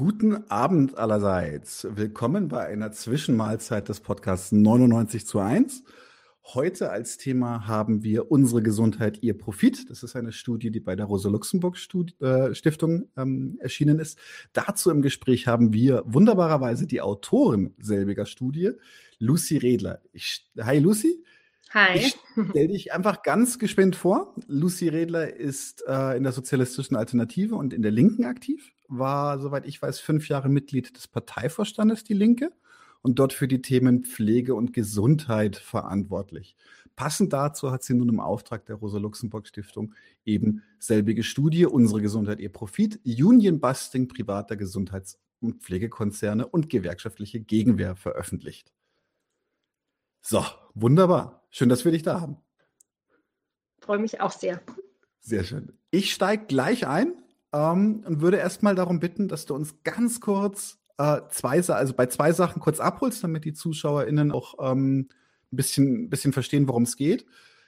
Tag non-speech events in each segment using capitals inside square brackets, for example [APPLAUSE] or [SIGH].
Guten Abend allerseits. Willkommen bei einer Zwischenmahlzeit des Podcasts 99 zu 1. Heute als Thema haben wir unsere Gesundheit, ihr Profit. Das ist eine Studie, die bei der Rosa-Luxemburg-Stiftung äh, ähm, erschienen ist. Dazu im Gespräch haben wir wunderbarerweise die Autorin selbiger Studie, Lucy Redler. Ich, hi Lucy. Hi. Ich stell dich einfach ganz geschwind vor. Lucy Redler ist äh, in der sozialistischen Alternative und in der Linken aktiv, war, soweit ich weiß, fünf Jahre Mitglied des Parteivorstandes Die Linke und dort für die Themen Pflege und Gesundheit verantwortlich. Passend dazu hat sie nun im Auftrag der Rosa-Luxemburg-Stiftung eben selbige Studie Unsere Gesundheit, ihr Profit, Union-Busting privater Gesundheits- und Pflegekonzerne und gewerkschaftliche Gegenwehr veröffentlicht. So, wunderbar. Schön, dass wir dich da haben. Freue mich auch sehr. Sehr schön. Ich steige gleich ein ähm, und würde erstmal darum bitten, dass du uns ganz kurz äh, zwei, also bei zwei Sachen kurz abholst, damit die ZuschauerInnen auch ähm, ein bisschen, bisschen verstehen, worum es geht.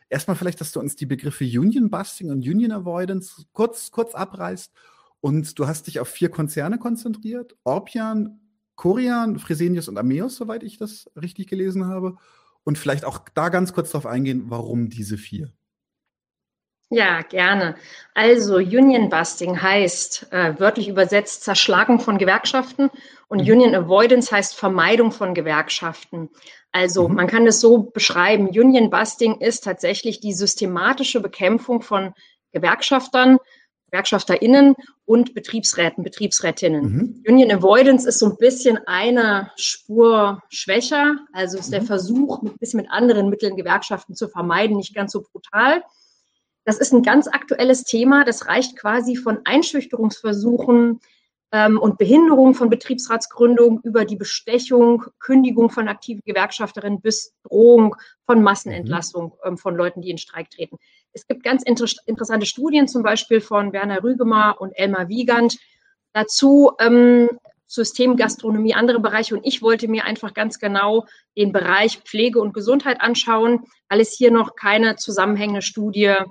Erstmal vielleicht, dass du uns die Begriffe Union Busting und Union Avoidance kurz, kurz abreißt. Und du hast dich auf vier Konzerne konzentriert: Orpian, Corian, Fresenius und Ameos, soweit ich das richtig gelesen habe und vielleicht auch da ganz kurz darauf eingehen, warum diese vier. Ja, gerne. Also Union Busting heißt äh, wörtlich übersetzt Zerschlagung von Gewerkschaften und mhm. Union Avoidance heißt Vermeidung von Gewerkschaften. Also mhm. man kann es so beschreiben, Union Busting ist tatsächlich die systematische Bekämpfung von Gewerkschaftern, GewerkschafterInnen und Betriebsräten, Betriebsrätinnen. Mhm. Union Avoidance ist so ein bisschen eine Spur schwächer. Also ist mhm. der Versuch, ein bisschen mit anderen Mitteln Gewerkschaften zu vermeiden, nicht ganz so brutal. Das ist ein ganz aktuelles Thema. Das reicht quasi von Einschüchterungsversuchen ähm, und Behinderung von Betriebsratsgründung über die Bestechung, Kündigung von aktiven Gewerkschafterinnen bis Drohung von Massenentlassung mhm. ähm, von Leuten, die in Streik treten. Es gibt ganz inter interessante Studien, zum Beispiel von Werner Rügemer und Elmar Wiegand, dazu ähm, Systemgastronomie, andere Bereiche. Und ich wollte mir einfach ganz genau den Bereich Pflege und Gesundheit anschauen, weil es hier noch keine zusammenhängende Studie äh,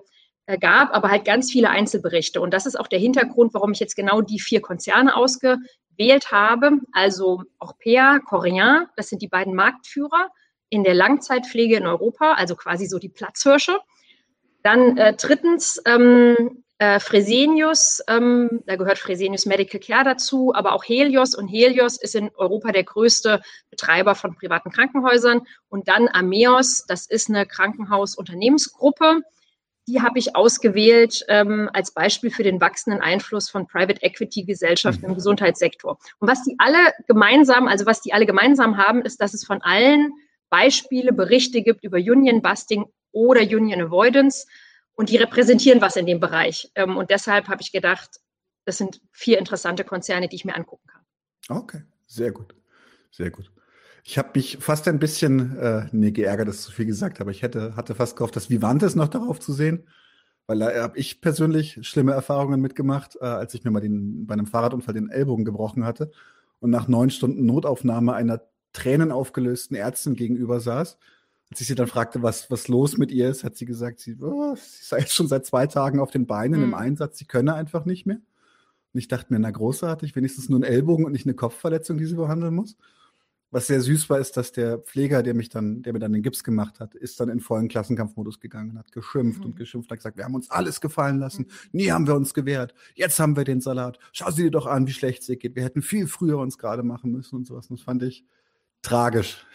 gab, aber halt ganz viele Einzelberichte. Und das ist auch der Hintergrund, warum ich jetzt genau die vier Konzerne ausgewählt habe. Also Orpea, Corian, das sind die beiden Marktführer in der Langzeitpflege in Europa, also quasi so die Platzhirsche. Dann äh, drittens ähm, äh, Fresenius, ähm, da gehört Fresenius Medical Care dazu, aber auch Helios. Und Helios ist in Europa der größte Betreiber von privaten Krankenhäusern. Und dann Ameos, das ist eine Krankenhausunternehmensgruppe. Die habe ich ausgewählt ähm, als Beispiel für den wachsenden Einfluss von Private Equity Gesellschaften im mhm. Gesundheitssektor. Und was die alle gemeinsam, also was die alle gemeinsam haben, ist, dass es von allen Beispiele, Berichte gibt über Union Busting oder Union Avoidance und die repräsentieren was in dem Bereich. Ähm, und deshalb habe ich gedacht, das sind vier interessante Konzerne, die ich mir angucken kann. Okay, sehr gut, sehr gut. Ich habe mich fast ein bisschen, äh, nee, geärgert, dass ich zu viel gesagt habe. Ich hätte, hatte fast gehofft, das Vivantes noch darauf zu sehen, weil da habe ich persönlich schlimme Erfahrungen mitgemacht, äh, als ich mir mal den, bei einem Fahrradunfall den Ellbogen gebrochen hatte und nach neun Stunden Notaufnahme einer tränenaufgelösten Ärztin gegenüber saß als ich sie dann fragte, was, was los mit ihr ist, hat sie gesagt, sie, oh, sie sei jetzt schon seit zwei Tagen auf den Beinen mhm. im Einsatz, sie könne einfach nicht mehr. Und ich dachte mir, na großartig, wenigstens nur ein Ellbogen und nicht eine Kopfverletzung, die sie behandeln muss. Was sehr süß war, ist, dass der Pfleger, der mich dann, der mir dann den Gips gemacht hat, ist dann in vollen Klassenkampfmodus gegangen, hat geschimpft mhm. und geschimpft, hat gesagt, wir haben uns alles gefallen lassen, mhm. nie haben wir uns gewehrt, jetzt haben wir den Salat, schau sie dir doch an, wie schlecht es geht, wir hätten viel früher uns gerade machen müssen und sowas. Und das fand ich tragisch.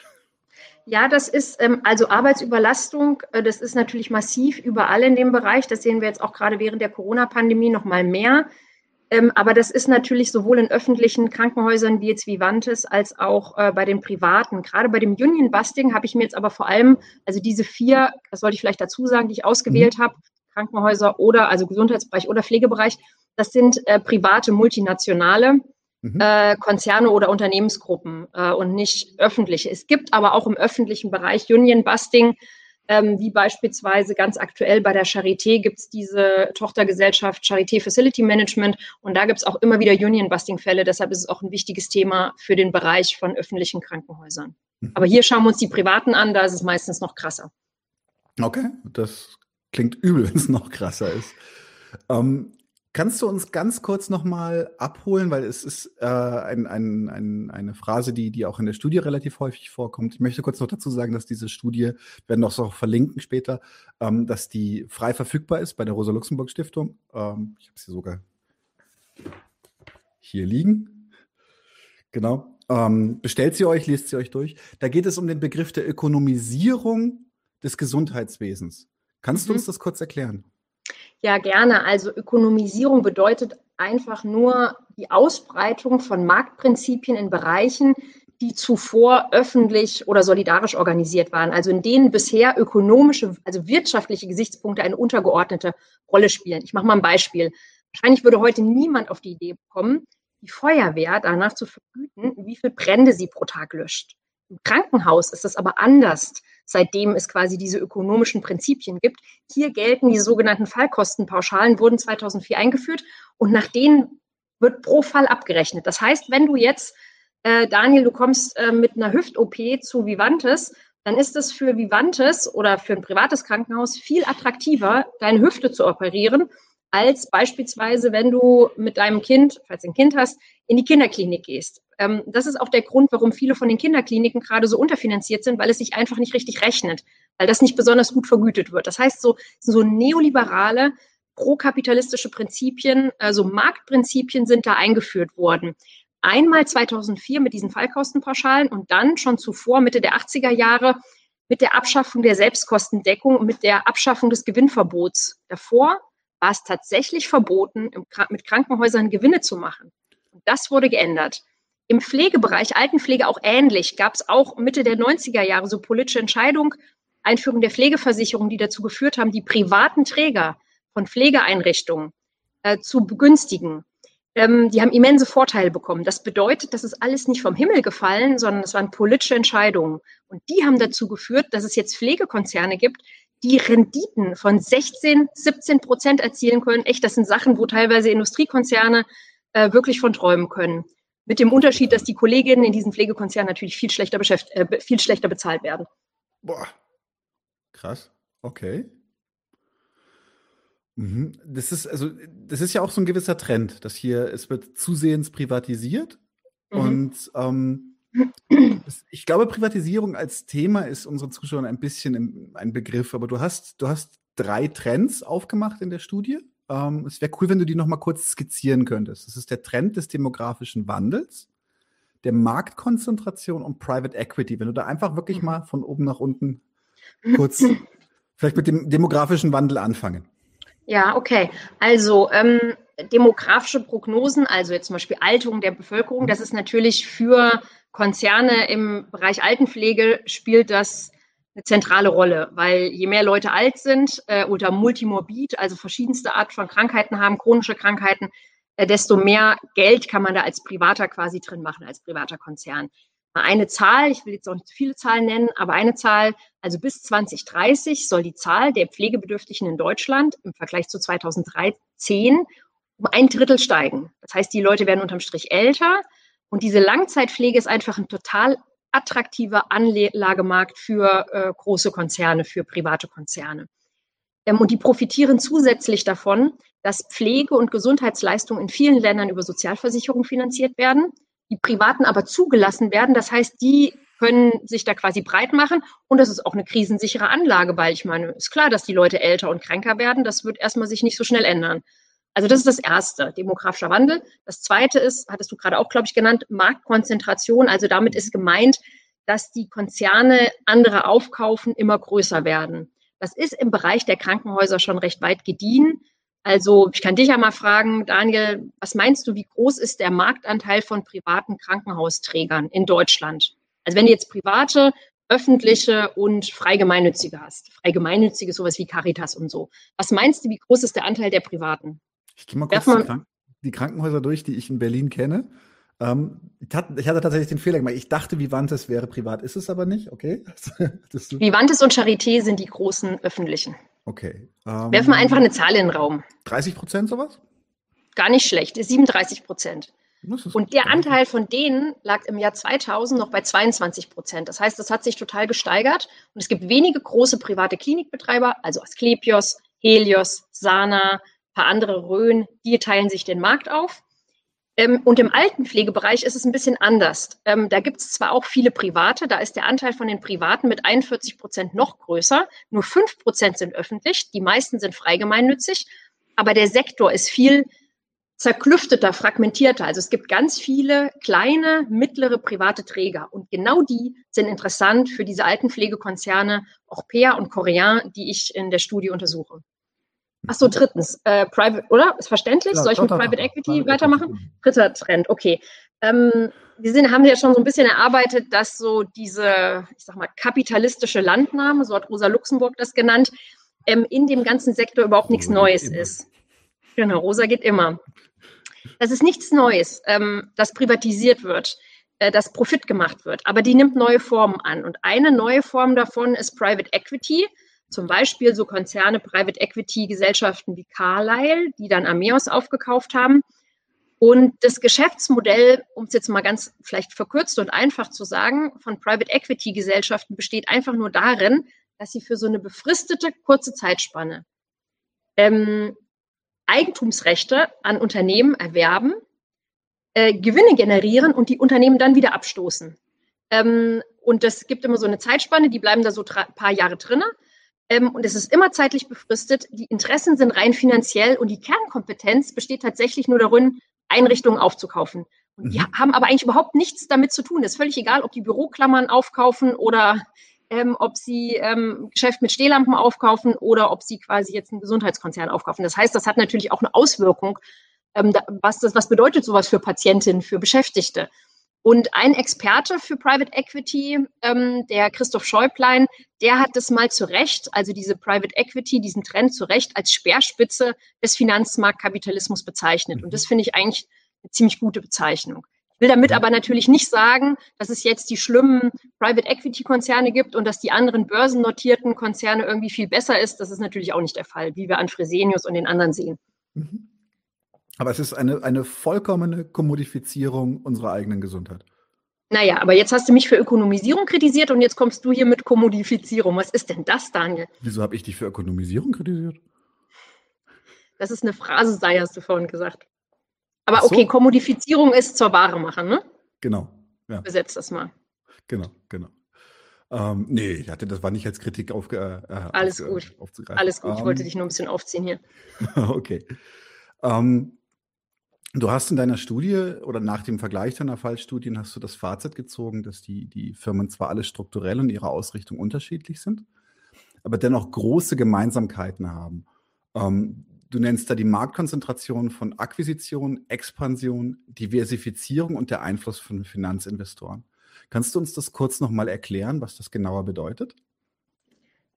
Ja, das ist ähm, also Arbeitsüberlastung, äh, das ist natürlich massiv überall in dem Bereich. Das sehen wir jetzt auch gerade während der Corona-Pandemie noch mal mehr. Ähm, aber das ist natürlich sowohl in öffentlichen Krankenhäusern wie jetzt Vivantes als auch äh, bei den privaten. Gerade bei dem Union Busting habe ich mir jetzt aber vor allem, also diese vier, das sollte ich vielleicht dazu sagen, die ich ausgewählt mhm. habe, Krankenhäuser oder also Gesundheitsbereich oder Pflegebereich, das sind äh, private, multinationale mhm. äh, Konzerne oder Unternehmensgruppen äh, und nicht öffentliche. Es gibt aber auch im öffentlichen Bereich Union Busting, ähm, wie beispielsweise ganz aktuell bei der Charité gibt es diese Tochtergesellschaft Charité Facility Management und da gibt es auch immer wieder Union-Busting-Fälle. Deshalb ist es auch ein wichtiges Thema für den Bereich von öffentlichen Krankenhäusern. Mhm. Aber hier schauen wir uns die privaten an, da ist es meistens noch krasser. Okay, das klingt übel, [LAUGHS] wenn es noch krasser ist. Ähm, Kannst du uns ganz kurz nochmal abholen, weil es ist äh, ein, ein, ein, eine Phrase, die, die auch in der Studie relativ häufig vorkommt. Ich möchte kurz noch dazu sagen, dass diese Studie, werden auch so verlinken später, ähm, dass die frei verfügbar ist bei der Rosa-Luxemburg-Stiftung. Ähm, ich habe sie sogar hier liegen. Genau. Ähm, bestellt sie euch, lest sie euch durch. Da geht es um den Begriff der Ökonomisierung des Gesundheitswesens. Kannst mhm. du uns das kurz erklären? Ja, gerne. Also Ökonomisierung bedeutet einfach nur die Ausbreitung von Marktprinzipien in Bereichen, die zuvor öffentlich oder solidarisch organisiert waren, also in denen bisher ökonomische, also wirtschaftliche Gesichtspunkte eine untergeordnete Rolle spielen. Ich mache mal ein Beispiel. Wahrscheinlich würde heute niemand auf die Idee kommen, die Feuerwehr danach zu vergüten, wie viel Brände sie pro Tag löscht. Im Krankenhaus ist das aber anders seitdem es quasi diese ökonomischen Prinzipien gibt. Hier gelten die sogenannten Fallkostenpauschalen, wurden 2004 eingeführt und nach denen wird pro Fall abgerechnet. Das heißt, wenn du jetzt, äh, Daniel, du kommst äh, mit einer Hüft-OP zu Vivantes, dann ist es für Vivantes oder für ein privates Krankenhaus viel attraktiver, deine Hüfte zu operieren, als beispielsweise, wenn du mit deinem Kind, falls du ein Kind hast, in die Kinderklinik gehst. Ähm, das ist auch der Grund, warum viele von den Kinderkliniken gerade so unterfinanziert sind, weil es sich einfach nicht richtig rechnet, weil das nicht besonders gut vergütet wird. Das heißt, so, so neoliberale, prokapitalistische Prinzipien, also Marktprinzipien sind da eingeführt worden. Einmal 2004 mit diesen Fallkostenpauschalen und dann schon zuvor, Mitte der 80er Jahre, mit der Abschaffung der Selbstkostendeckung und mit der Abschaffung des Gewinnverbots. Davor war es tatsächlich verboten, mit Krankenhäusern Gewinne zu machen. Das wurde geändert. Im Pflegebereich, Altenpflege auch ähnlich, gab es auch Mitte der 90er Jahre so politische Entscheidungen, Einführung der Pflegeversicherung, die dazu geführt haben, die privaten Träger von Pflegeeinrichtungen äh, zu begünstigen. Ähm, die haben immense Vorteile bekommen. Das bedeutet, das ist alles nicht vom Himmel gefallen, sondern es waren politische Entscheidungen. Und die haben dazu geführt, dass es jetzt Pflegekonzerne gibt, die Renditen von 16, 17 Prozent erzielen können. Echt, das sind Sachen, wo teilweise Industriekonzerne äh, wirklich von träumen können. Mit dem Unterschied, dass die Kolleginnen in diesen Pflegekonzernen natürlich viel schlechter, beschäft äh, viel schlechter bezahlt werden. Boah, krass. Okay. Mhm. Das ist also, das ist ja auch so ein gewisser Trend, dass hier es wird zusehends privatisiert mhm. und ähm, ich glaube, Privatisierung als Thema ist unseren Zuschauern ein bisschen ein Begriff, aber du hast, du hast drei Trends aufgemacht in der Studie. Ähm, es wäre cool, wenn du die noch mal kurz skizzieren könntest. Das ist der Trend des demografischen Wandels, der Marktkonzentration und Private Equity. Wenn du da einfach wirklich mal von oben nach unten [LAUGHS] kurz vielleicht mit dem demografischen Wandel anfangen. Ja, okay. Also ähm, demografische Prognosen, also jetzt zum Beispiel Alterung der Bevölkerung, das ist natürlich für Konzerne im Bereich Altenpflege spielt das eine zentrale Rolle, weil je mehr Leute alt sind äh, oder multimorbid, also verschiedenste Art von Krankheiten haben, chronische Krankheiten, äh, desto mehr Geld kann man da als Privater quasi drin machen, als privater Konzern. Eine Zahl, ich will jetzt auch nicht zu viele Zahlen nennen, aber eine Zahl, also bis 2030 soll die Zahl der Pflegebedürftigen in Deutschland im Vergleich zu 2013 um ein Drittel steigen. Das heißt, die Leute werden unterm Strich älter und diese Langzeitpflege ist einfach ein total attraktiver Anlagemarkt für äh, große Konzerne, für private Konzerne. Ähm, und die profitieren zusätzlich davon, dass Pflege- und Gesundheitsleistungen in vielen Ländern über Sozialversicherung finanziert werden, die Privaten aber zugelassen werden. Das heißt, die können sich da quasi breit machen. Und das ist auch eine krisensichere Anlage, weil ich meine, ist klar, dass die Leute älter und kränker werden. Das wird erstmal sich nicht so schnell ändern. Also das ist das Erste, demografischer Wandel. Das Zweite ist, hattest du gerade auch, glaube ich, genannt, Marktkonzentration. Also damit ist gemeint, dass die Konzerne andere aufkaufen, immer größer werden. Das ist im Bereich der Krankenhäuser schon recht weit gediehen. Also ich kann dich ja mal fragen, Daniel, was meinst du, wie groß ist der Marktanteil von privaten Krankenhausträgern in Deutschland? Also wenn du jetzt private, öffentliche und freigemeinnützige hast. Freigemeinnützige sowas wie Caritas und so. Was meinst du, wie groß ist der Anteil der Privaten? Ich gehe mal kurz die, Krank die, Krankenhäuser durch, die ich in Berlin kenne. Ähm, ich, hatte, ich, hatte, tatsächlich den Fehler gemacht. Ich dachte, Vivantes wäre privat, ist es aber nicht. Okay. [LAUGHS] Vivantes und Charité sind die großen öffentlichen. Okay. Ähm, Werfen wir einfach eine Zahl in den Raum. 30 Prozent sowas? Gar nicht schlecht, 37 Prozent. Und der Anteil von denen lag im Jahr 2000 noch bei 22 Prozent. Das heißt, das hat sich total gesteigert. Und es gibt wenige große private Klinikbetreiber, also Asklepios, Helios, Sana, paar andere Rhön, die teilen sich den Markt auf. Ähm, und im Altenpflegebereich ist es ein bisschen anders. Ähm, da gibt es zwar auch viele Private, da ist der Anteil von den Privaten mit 41 Prozent noch größer. Nur 5 Prozent sind öffentlich, die meisten sind freigemeinnützig. Aber der Sektor ist viel zerklüfteter, fragmentierter. Also es gibt ganz viele kleine, mittlere private Träger. Und genau die sind interessant für diese Altenpflegekonzerne, auch Pea und Korean, die ich in der Studie untersuche. Ach so, drittens, äh, Private, oder? Ist verständlich? Ja, Soll ich mit Private Equity Private weitermachen? Equity. Dritter Trend, okay. Ähm, wir sind, haben ja schon so ein bisschen erarbeitet, dass so diese, ich sag mal, kapitalistische Landnahme, so hat Rosa Luxemburg das genannt, ähm, in dem ganzen Sektor überhaupt nichts Neues ist. Genau, Rosa geht immer. Das ist nichts Neues, ähm, das privatisiert wird, äh, dass Profit gemacht wird, aber die nimmt neue Formen an. Und eine neue Form davon ist Private Equity zum Beispiel so Konzerne, Private Equity Gesellschaften wie Carlyle, die dann Ameos aufgekauft haben. Und das Geschäftsmodell, um es jetzt mal ganz vielleicht verkürzt und einfach zu sagen, von Private Equity Gesellschaften besteht einfach nur darin, dass sie für so eine befristete kurze Zeitspanne ähm, Eigentumsrechte an Unternehmen erwerben, äh, Gewinne generieren und die Unternehmen dann wieder abstoßen. Ähm, und das gibt immer so eine Zeitspanne, die bleiben da so ein paar Jahre drinnen. Ähm, und es ist immer zeitlich befristet. Die Interessen sind rein finanziell und die Kernkompetenz besteht tatsächlich nur darin, Einrichtungen aufzukaufen. Und die mhm. haben aber eigentlich überhaupt nichts damit zu tun. Das ist völlig egal, ob die Büroklammern aufkaufen oder ähm, ob sie ähm, Geschäft mit Stehlampen aufkaufen oder ob sie quasi jetzt einen Gesundheitskonzern aufkaufen. Das heißt, das hat natürlich auch eine Auswirkung. Ähm, da, was, das, was bedeutet sowas für Patientinnen, für Beschäftigte? Und ein Experte für Private Equity, ähm, der Christoph Schäuplein, der hat das mal zu Recht, also diese Private Equity, diesen Trend zu Recht als Speerspitze des Finanzmarktkapitalismus bezeichnet. Und das mhm. finde ich eigentlich eine ziemlich gute Bezeichnung. Ich will damit aber natürlich nicht sagen, dass es jetzt die schlimmen Private Equity Konzerne gibt und dass die anderen börsennotierten Konzerne irgendwie viel besser ist. Das ist natürlich auch nicht der Fall, wie wir an Fresenius und den anderen sehen. Mhm. Aber es ist eine, eine vollkommene Kommodifizierung unserer eigenen Gesundheit. Naja, aber jetzt hast du mich für Ökonomisierung kritisiert und jetzt kommst du hier mit Kommodifizierung. Was ist denn das, Daniel? Wieso habe ich dich für Ökonomisierung kritisiert? Das ist eine Phrase, sei, hast du vorhin gesagt. Aber so. okay, Kommodifizierung ist zur Ware machen, ne? Genau. Ja. Besetz das mal. Genau, genau. Ähm, nee, ich hatte, das war nicht als Kritik aufge, äh, Alles aufge, gut. aufzugreifen. Alles gut, ich wollte ähm, dich nur ein bisschen aufziehen hier. [LAUGHS] okay. Ähm, Du hast in deiner Studie oder nach dem Vergleich deiner Fallstudien hast du das Fazit gezogen, dass die, die Firmen zwar alle strukturell in ihrer Ausrichtung unterschiedlich sind, aber dennoch große Gemeinsamkeiten haben. Ähm, du nennst da die Marktkonzentration von Akquisition, Expansion, Diversifizierung und der Einfluss von Finanzinvestoren. Kannst du uns das kurz nochmal erklären, was das genauer bedeutet?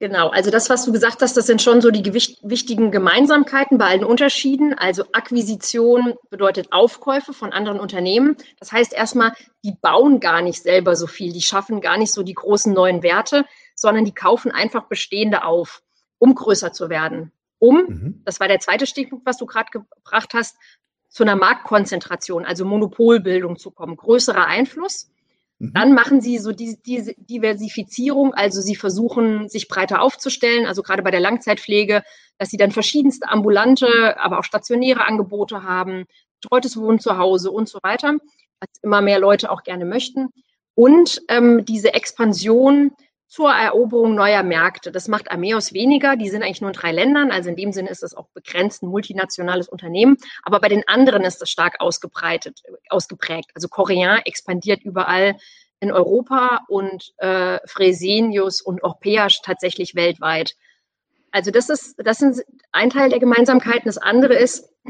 Genau, also das, was du gesagt hast, das sind schon so die wichtigen Gemeinsamkeiten bei allen Unterschieden. Also Akquisition bedeutet Aufkäufe von anderen Unternehmen. Das heißt erstmal, die bauen gar nicht selber so viel, die schaffen gar nicht so die großen neuen Werte, sondern die kaufen einfach bestehende auf, um größer zu werden. Um, mhm. das war der zweite Stichpunkt, was du gerade gebracht hast, zu einer Marktkonzentration, also Monopolbildung zu kommen, größerer Einfluss. Mhm. Dann machen sie so diese, diese Diversifizierung, also sie versuchen, sich breiter aufzustellen, also gerade bei der Langzeitpflege, dass sie dann verschiedenste ambulante, aber auch stationäre Angebote haben, betreutes Wohnen zu Hause und so weiter, was immer mehr Leute auch gerne möchten. Und ähm, diese Expansion zur Eroberung neuer Märkte. Das macht Ameos weniger. Die sind eigentlich nur in drei Ländern. Also in dem Sinne ist das auch begrenzt ein multinationales Unternehmen. Aber bei den anderen ist das stark ausgebreitet, ausgeprägt. Also Korean expandiert überall in Europa und äh, Fresenius und Orpea tatsächlich weltweit. Also das ist, das ist ein Teil der Gemeinsamkeiten. Das andere ist, [CLEARS THROAT]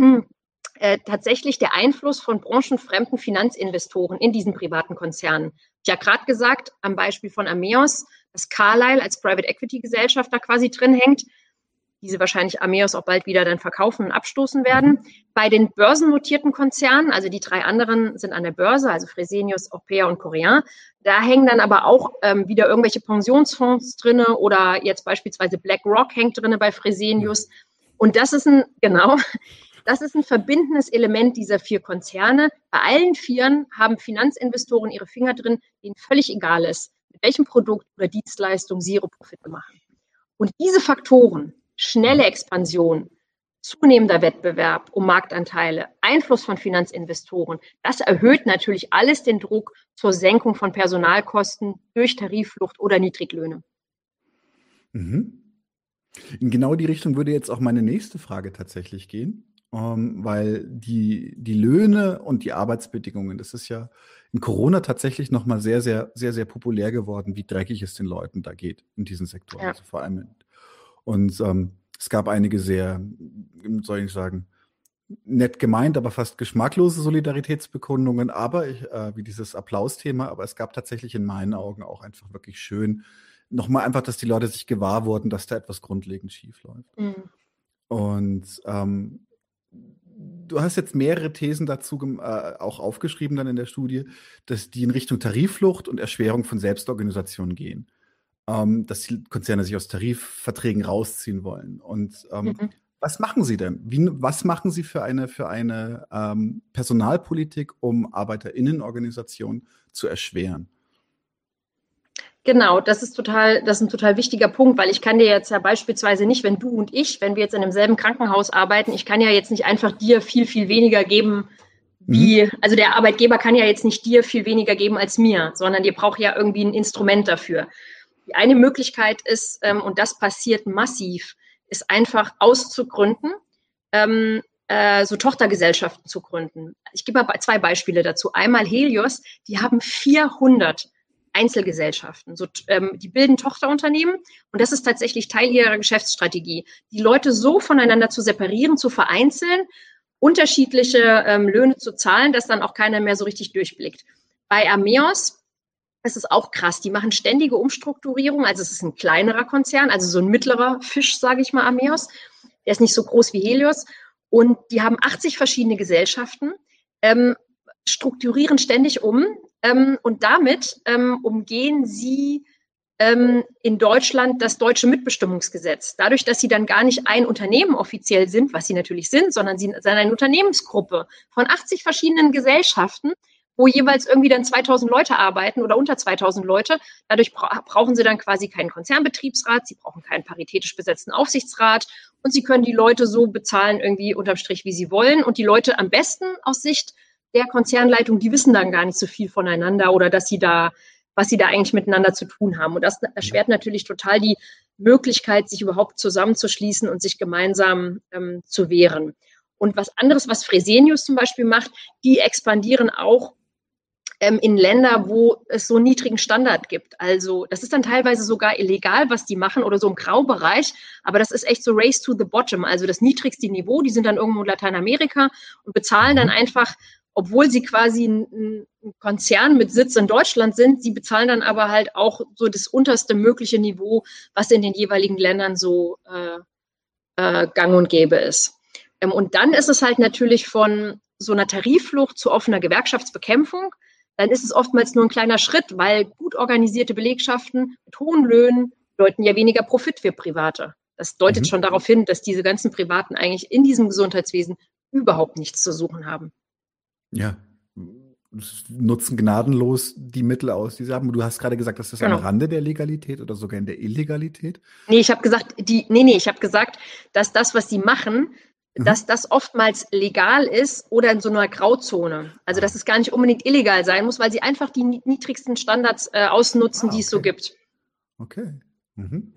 äh, tatsächlich der Einfluss von branchenfremden Finanzinvestoren in diesen privaten Konzernen. Ich habe gerade gesagt, am Beispiel von Ameos, dass Carlyle als Private Equity Gesellschaft da quasi drin hängt, diese wahrscheinlich Ameos auch bald wieder dann verkaufen und abstoßen werden. Mhm. Bei den börsennotierten Konzernen, also die drei anderen sind an der Börse, also Fresenius, Orpea und Korean, da hängen dann aber auch ähm, wieder irgendwelche Pensionsfonds drinne oder jetzt beispielsweise BlackRock hängt drinne bei Fresenius. Und das ist ein, [LAUGHS] genau, das ist ein verbindendes Element dieser vier Konzerne. Bei allen Vieren haben Finanzinvestoren ihre Finger drin, denen völlig egal ist, welchem Produkt oder Dienstleistung sie ihre Profite machen. Und diese Faktoren, schnelle Expansion, zunehmender Wettbewerb um Marktanteile, Einfluss von Finanzinvestoren, das erhöht natürlich alles den Druck zur Senkung von Personalkosten durch Tarifflucht oder Niedriglöhne. Mhm. In genau die Richtung würde jetzt auch meine nächste Frage tatsächlich gehen, ähm, weil die, die Löhne und die Arbeitsbedingungen, das ist ja in Corona tatsächlich nochmal sehr, sehr, sehr, sehr populär geworden, wie dreckig es den Leuten da geht in diesen Sektoren. Ja. Also vor allem. In, und ähm, es gab einige sehr, soll ich sagen, nett gemeint, aber fast geschmacklose Solidaritätsbekundungen, aber ich, äh, wie dieses Applausthema, aber es gab tatsächlich in meinen Augen auch einfach wirklich schön nochmal einfach, dass die Leute sich gewahr wurden, dass da etwas grundlegend schief läuft. Mhm. Und ähm, du hast jetzt mehrere Thesen dazu äh, auch aufgeschrieben dann in der Studie, dass die in Richtung Tarifflucht und Erschwerung von Selbstorganisation gehen. Ähm, dass die Konzerne sich aus Tarifverträgen rausziehen wollen. Und ähm, mhm. was machen sie denn? Wie, was machen sie für eine, für eine ähm, Personalpolitik, um ArbeiterInnenorganisationen zu erschweren? Genau, das ist total, das ist ein total wichtiger Punkt, weil ich kann dir jetzt ja beispielsweise nicht, wenn du und ich, wenn wir jetzt in demselben Krankenhaus arbeiten, ich kann ja jetzt nicht einfach dir viel, viel weniger geben, wie, mhm. also der Arbeitgeber kann ja jetzt nicht dir viel weniger geben als mir, sondern dir braucht ja irgendwie ein Instrument dafür. Die eine Möglichkeit ist, ähm, und das passiert massiv, ist einfach auszugründen, ähm, äh, so Tochtergesellschaften zu gründen. Ich gebe mal zwei Beispiele dazu. Einmal Helios, die haben 400 Einzelgesellschaften. So, ähm, die bilden Tochterunternehmen und das ist tatsächlich Teil ihrer Geschäftsstrategie, die Leute so voneinander zu separieren, zu vereinzeln, unterschiedliche ähm, Löhne zu zahlen, dass dann auch keiner mehr so richtig durchblickt. Bei Ameos ist es auch krass. Die machen ständige Umstrukturierung. Also es ist ein kleinerer Konzern, also so ein mittlerer Fisch, sage ich mal, Ameos. Der ist nicht so groß wie Helios. Und die haben 80 verschiedene Gesellschaften, ähm, strukturieren ständig um, ähm, und damit ähm, umgehen sie ähm, in Deutschland das deutsche Mitbestimmungsgesetz. Dadurch, dass sie dann gar nicht ein Unternehmen offiziell sind, was sie natürlich sind, sondern sie sind eine Unternehmensgruppe von 80 verschiedenen Gesellschaften, wo jeweils irgendwie dann 2000 Leute arbeiten oder unter 2000 Leute. Dadurch bra brauchen sie dann quasi keinen Konzernbetriebsrat, sie brauchen keinen paritätisch besetzten Aufsichtsrat und sie können die Leute so bezahlen irgendwie unterm Strich, wie sie wollen. Und die Leute am besten aus Sicht der Konzernleitung, die wissen dann gar nicht so viel voneinander oder dass sie da, was sie da eigentlich miteinander zu tun haben. Und das erschwert natürlich total die Möglichkeit, sich überhaupt zusammenzuschließen und sich gemeinsam ähm, zu wehren. Und was anderes, was Fresenius zum Beispiel macht, die expandieren auch ähm, in Länder, wo es so einen niedrigen Standard gibt. Also das ist dann teilweise sogar illegal, was die machen oder so im Graubereich, aber das ist echt so Race to the Bottom, also das niedrigste Niveau. Die sind dann irgendwo in Lateinamerika und bezahlen dann mhm. einfach obwohl sie quasi ein, ein, Konzern mit Sitz in Deutschland sind, sie bezahlen dann aber halt auch so das unterste mögliche Niveau, was in den jeweiligen Ländern so äh, äh, gang und gäbe ist. Ähm, und dann ist es halt natürlich von so einer Tarifflucht zu offener Gewerkschaftsbekämpfung, dann ist es oftmals nur ein kleiner Schritt, weil gut organisierte Belegschaften mit hohen Löhnen deuten ja weniger Profit für Private. Das deutet mhm. schon darauf hin, dass diese ganzen Privaten eigentlich in diesem Gesundheitswesen überhaupt nichts zu suchen haben. Ja, nutzen gnadenlos die Mittel aus, die sie haben. Du hast gerade gesagt, das ist genau. am Rande der Legalität oder sogar in der Illegalität. Nee, ich habe gesagt, die, nee, nee, ich habe gesagt, dass das, was sie machen, mhm. dass das oftmals legal ist oder in so einer Grauzone. Also, dass es gar nicht unbedingt illegal sein muss, weil sie einfach die niedrigsten Standards äh, ausnutzen, ah, okay. die es so gibt. Okay. Mhm.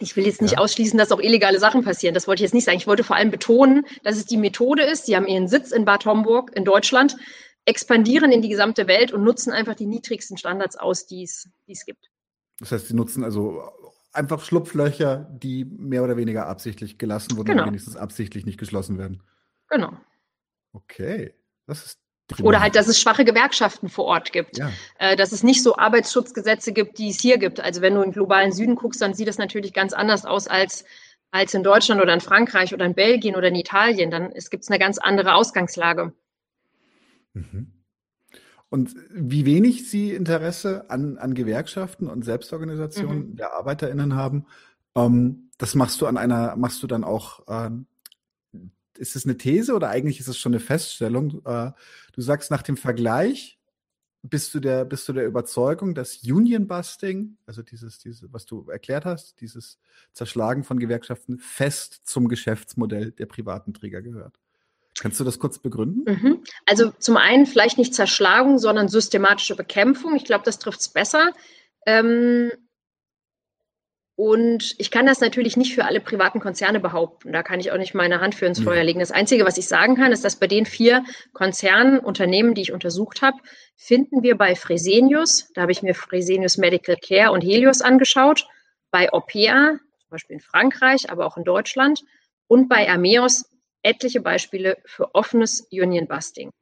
Ich will jetzt nicht ja. ausschließen, dass auch illegale Sachen passieren. Das wollte ich jetzt nicht sagen. Ich wollte vor allem betonen, dass es die Methode ist. Sie haben ihren Sitz in Bad Homburg in Deutschland, expandieren in die gesamte Welt und nutzen einfach die niedrigsten Standards aus, die es gibt. Das heißt, sie nutzen also einfach Schlupflöcher, die mehr oder weniger absichtlich gelassen wurden genau. oder wenigstens absichtlich nicht geschlossen werden. Genau. Okay, das ist oder halt, dass es schwache Gewerkschaften vor Ort gibt. Ja. Äh, dass es nicht so Arbeitsschutzgesetze gibt, die es hier gibt. Also wenn du im globalen Süden guckst, dann sieht es natürlich ganz anders aus als, als in Deutschland oder in Frankreich oder in Belgien oder in Italien. Dann gibt es eine ganz andere Ausgangslage. Mhm. Und wie wenig Sie Interesse an, an Gewerkschaften und Selbstorganisationen mhm. der ArbeiterInnen haben, ähm, das machst du an einer, machst du dann auch ähm, ist es eine These oder eigentlich ist es schon eine Feststellung? Äh, du sagst nach dem Vergleich bist du der, bist du der Überzeugung, dass Union Busting, also dieses, diese, was du erklärt hast, dieses Zerschlagen von Gewerkschaften fest zum Geschäftsmodell der privaten Träger gehört? Kannst du das kurz begründen? Mhm. Also zum einen vielleicht nicht Zerschlagung, sondern systematische Bekämpfung. Ich glaube, das trifft es besser. Ähm, und ich kann das natürlich nicht für alle privaten Konzerne behaupten. Da kann ich auch nicht meine Hand für ins Feuer legen. Das Einzige, was ich sagen kann, ist, dass bei den vier Konzernen, Unternehmen, die ich untersucht habe, finden wir bei Fresenius, da habe ich mir Fresenius Medical Care und Helios angeschaut, bei Opea, zum Beispiel in Frankreich, aber auch in Deutschland, und bei Ameos etliche Beispiele für offenes Union Busting.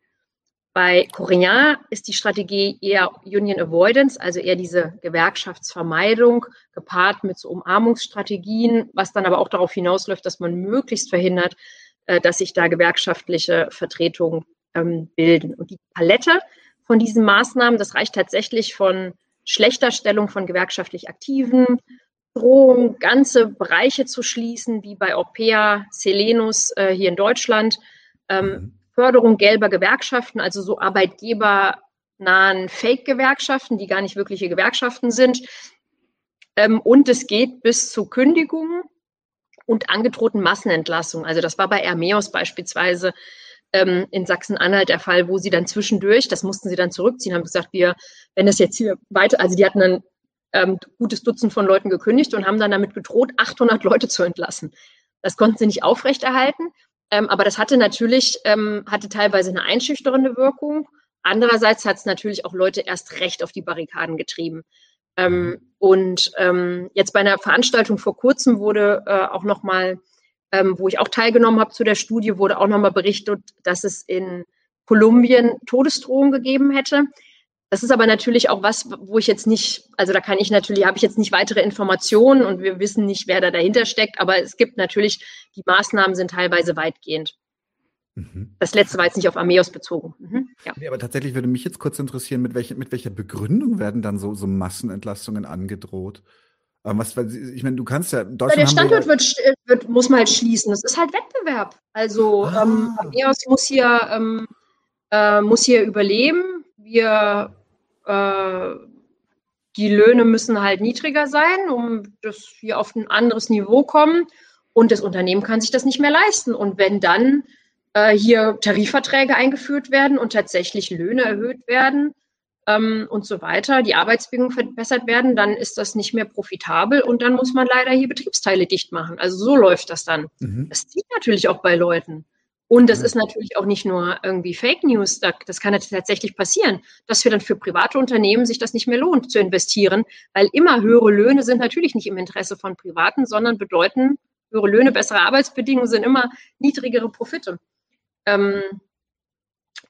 Bei Coréen ist die Strategie eher Union Avoidance, also eher diese Gewerkschaftsvermeidung, gepaart mit so Umarmungsstrategien, was dann aber auch darauf hinausläuft, dass man möglichst verhindert, äh, dass sich da gewerkschaftliche Vertretungen ähm, bilden. Und die Palette von diesen Maßnahmen, das reicht tatsächlich von schlechter Stellung von gewerkschaftlich Aktiven, Drohung, ganze Bereiche zu schließen, wie bei Opea, Selenus äh, hier in Deutschland, ähm, mhm. Förderung gelber Gewerkschaften, also so arbeitgebernahen Fake-Gewerkschaften, die gar nicht wirkliche Gewerkschaften sind. Ähm, und es geht bis zu Kündigungen und angedrohten Massenentlassungen. Also das war bei Ermeos beispielsweise ähm, in Sachsen-Anhalt der Fall, wo sie dann zwischendurch, das mussten sie dann zurückziehen, haben gesagt, wir, wenn das jetzt hier weiter, also die hatten dann ähm, gutes Dutzend von Leuten gekündigt und haben dann damit gedroht, 800 Leute zu entlassen. Das konnten sie nicht aufrechterhalten. Ähm, aber das hatte natürlich, ähm, hatte teilweise eine einschüchternde Wirkung. Andererseits hat es natürlich auch Leute erst recht auf die Barrikaden getrieben. Ähm, mhm. und ähm, jetzt bei einer Veranstaltung vor kurzem wurde äh, auch nochmal, ähm, wo ich auch teilgenommen habe zu der Studie, wurde auch nochmal berichtet, dass es in Kolumbien Todesdrohungen gegeben hätte. Das ist aber natürlich auch was, wo ich jetzt nicht, also da kann ich natürlich, habe ich jetzt nicht weitere Informationen und wir wissen nicht, wer da dahinter steckt, aber es gibt natürlich, die Maßnahmen sind teilweise weitgehend. Mhm. Das letzte war jetzt nicht auf Ameos bezogen. Mhm, ja. Nee, aber tatsächlich würde mich jetzt kurz interessieren, mit, welche, mit welcher Begründung werden dann so, so Massenentlastungen angedroht? Ähm, was, ich meine, du kannst ja. Deutschland der Standort wird, wird, muss man halt schließen. Das ist halt Wettbewerb. Also ah. ähm, Ameos muss hier, ähm, äh, muss hier überleben. Wir äh, die Löhne müssen halt niedriger sein, um dass wir auf ein anderes Niveau kommen. Und das Unternehmen kann sich das nicht mehr leisten. Und wenn dann äh, hier Tarifverträge eingeführt werden und tatsächlich Löhne erhöht werden ähm, und so weiter, die Arbeitsbedingungen verbessert werden, dann ist das nicht mehr profitabel und dann muss man leider hier Betriebsteile dicht machen. Also so läuft das dann. Mhm. Das zieht natürlich auch bei Leuten. Und das ist natürlich auch nicht nur irgendwie Fake News, das kann tatsächlich passieren, dass für dann für private Unternehmen sich das nicht mehr lohnt zu investieren, weil immer höhere Löhne sind natürlich nicht im Interesse von Privaten, sondern bedeuten höhere Löhne, bessere Arbeitsbedingungen sind immer niedrigere Profite. Ähm,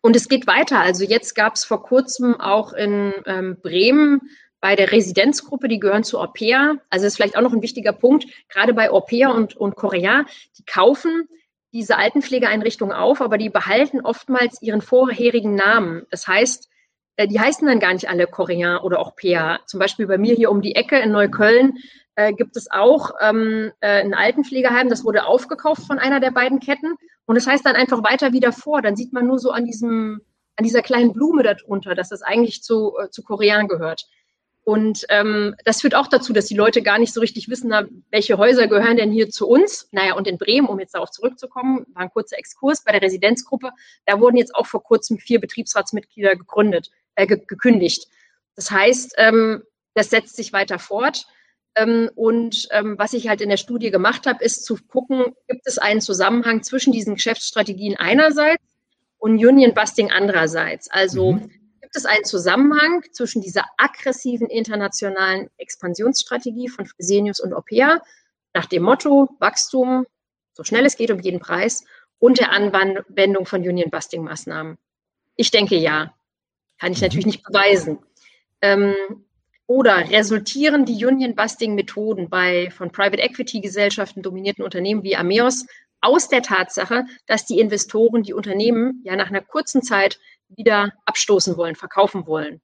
und es geht weiter. Also jetzt gab es vor kurzem auch in ähm, Bremen bei der Residenzgruppe, die gehören zu Orpea. Also ist vielleicht auch noch ein wichtiger Punkt, gerade bei Orpea und, und Korea, die kaufen diese Altenpflegeeinrichtungen auf, aber die behalten oftmals ihren vorherigen Namen. Das heißt, äh, die heißen dann gar nicht alle Korean oder auch PA. Zum Beispiel bei mir hier um die Ecke in Neukölln äh, gibt es auch ähm, äh, ein Altenpflegeheim, das wurde aufgekauft von einer der beiden Ketten. Und das heißt dann einfach weiter wieder vor. Dann sieht man nur so an diesem, an dieser kleinen Blume darunter, dass das eigentlich zu, äh, zu Korean gehört. Und ähm, das führt auch dazu, dass die Leute gar nicht so richtig wissen, na, welche Häuser gehören denn hier zu uns. Naja, und in Bremen, um jetzt darauf zurückzukommen, war ein kurzer Exkurs bei der Residenzgruppe. Da wurden jetzt auch vor kurzem vier Betriebsratsmitglieder gegründet, äh, ge gekündigt. Das heißt, ähm, das setzt sich weiter fort. Ähm, und ähm, was ich halt in der Studie gemacht habe, ist zu gucken, gibt es einen Zusammenhang zwischen diesen Geschäftsstrategien einerseits und Union Busting andererseits. Also mhm gibt es einen Zusammenhang zwischen dieser aggressiven internationalen Expansionsstrategie von Fresenius und Opea nach dem Motto Wachstum, so schnell es geht, um jeden Preis und der Anwendung von Union-Busting-Maßnahmen? Ich denke ja. Kann ich mhm. natürlich nicht beweisen. Ähm, oder resultieren die Union-Busting-Methoden bei von Private Equity-Gesellschaften dominierten Unternehmen wie Ameos aus der Tatsache, dass die Investoren die Unternehmen ja nach einer kurzen Zeit wieder abstoßen wollen, verkaufen wollen?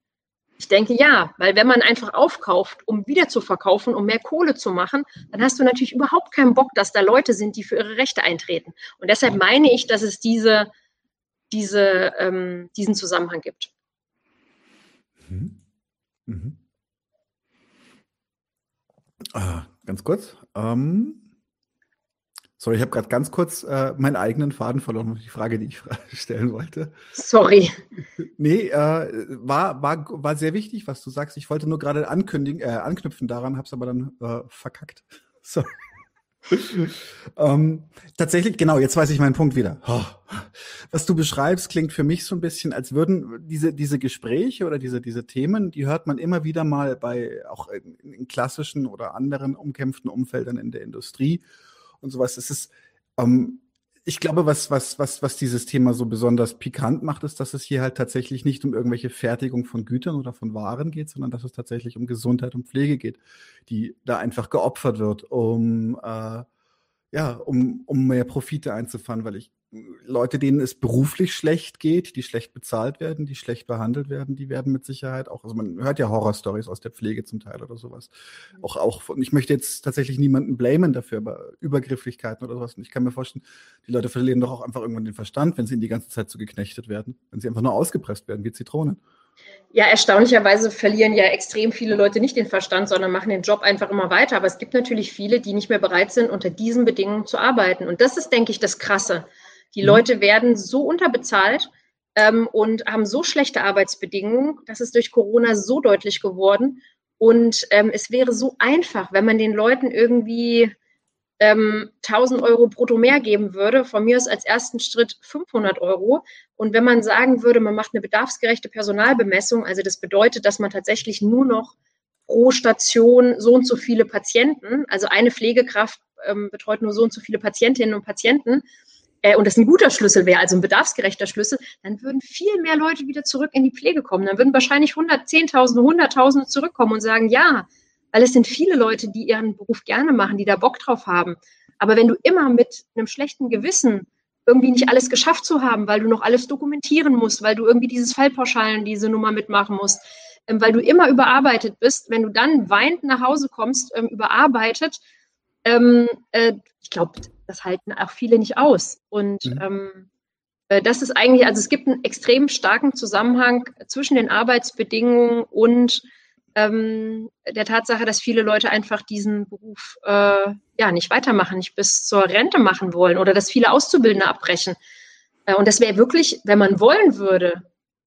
Ich denke ja, weil wenn man einfach aufkauft, um wieder zu verkaufen, um mehr Kohle zu machen, dann hast du natürlich überhaupt keinen Bock, dass da Leute sind, die für ihre Rechte eintreten. Und deshalb meine ich, dass es diese, diese, ähm, diesen Zusammenhang gibt. Mhm. Mhm. Ah, ganz kurz. Ähm, sorry, ich habe gerade ganz kurz äh, meinen eigenen Faden verloren, die Frage, die ich [LAUGHS] stellen wollte. Sorry. Nee, äh, war, war, war sehr wichtig, was du sagst. Ich wollte nur gerade ankündigen, äh, anknüpfen daran, habe es aber dann äh, verkackt. [LAUGHS] Sorry. ähm, tatsächlich, genau, jetzt weiß ich meinen Punkt wieder. Oh. Was du beschreibst, klingt für mich so ein bisschen, als würden diese, diese Gespräche oder diese, diese Themen, die hört man immer wieder mal bei auch in, in klassischen oder anderen umkämpften Umfeldern in der Industrie und sowas. Es ist, ähm, ich glaube, was, was, was, was dieses Thema so besonders pikant macht, ist, dass es hier halt tatsächlich nicht um irgendwelche Fertigung von Gütern oder von Waren geht, sondern dass es tatsächlich um Gesundheit und Pflege geht, die da einfach geopfert wird, um, äh, ja, um, um mehr Profite einzufahren, weil ich Leute, denen es beruflich schlecht geht, die schlecht bezahlt werden, die schlecht behandelt werden, die werden mit Sicherheit auch, also man hört ja Horrorstories aus der Pflege zum Teil oder sowas. Mhm. Auch, auch von, ich möchte jetzt tatsächlich niemanden blamen dafür, aber Übergrifflichkeiten oder sowas. Und ich kann mir vorstellen, die Leute verlieren doch auch einfach irgendwann den Verstand, wenn sie in die ganze Zeit so geknechtet werden, wenn sie einfach nur ausgepresst werden wie Zitronen. Ja, erstaunlicherweise verlieren ja extrem viele Leute nicht den Verstand, sondern machen den Job einfach immer weiter. Aber es gibt natürlich viele, die nicht mehr bereit sind, unter diesen Bedingungen zu arbeiten. Und das ist, denke ich, das Krasse die mhm. Leute werden so unterbezahlt ähm, und haben so schlechte Arbeitsbedingungen, das ist durch Corona so deutlich geworden. Und ähm, es wäre so einfach, wenn man den Leuten irgendwie ähm, 1000 Euro brutto mehr geben würde, von mir aus als ersten Schritt 500 Euro. Und wenn man sagen würde, man macht eine bedarfsgerechte Personalbemessung, also das bedeutet, dass man tatsächlich nur noch pro Station so und so viele Patienten, also eine Pflegekraft ähm, betreut nur so und so viele Patientinnen und Patienten, äh, und das ein guter Schlüssel wäre, also ein bedarfsgerechter Schlüssel, dann würden viel mehr Leute wieder zurück in die Pflege kommen. Dann würden wahrscheinlich Hundertzehntausende, Hunderttausende zurückkommen und sagen, ja, weil es sind viele Leute, die ihren Beruf gerne machen, die da Bock drauf haben. Aber wenn du immer mit einem schlechten Gewissen irgendwie nicht alles geschafft zu haben, weil du noch alles dokumentieren musst, weil du irgendwie dieses Fallpauschalen, diese Nummer mitmachen musst, ähm, weil du immer überarbeitet bist, wenn du dann weinend nach Hause kommst, ähm, überarbeitet, ähm, äh, ich glaube, das halten auch viele nicht aus. Und mhm. ähm, äh, das ist eigentlich, also es gibt einen extrem starken Zusammenhang zwischen den Arbeitsbedingungen und ähm, der Tatsache, dass viele Leute einfach diesen Beruf äh, ja nicht weitermachen, nicht bis zur Rente machen wollen oder dass viele Auszubildende abbrechen. Äh, und das wäre wirklich, wenn man wollen würde,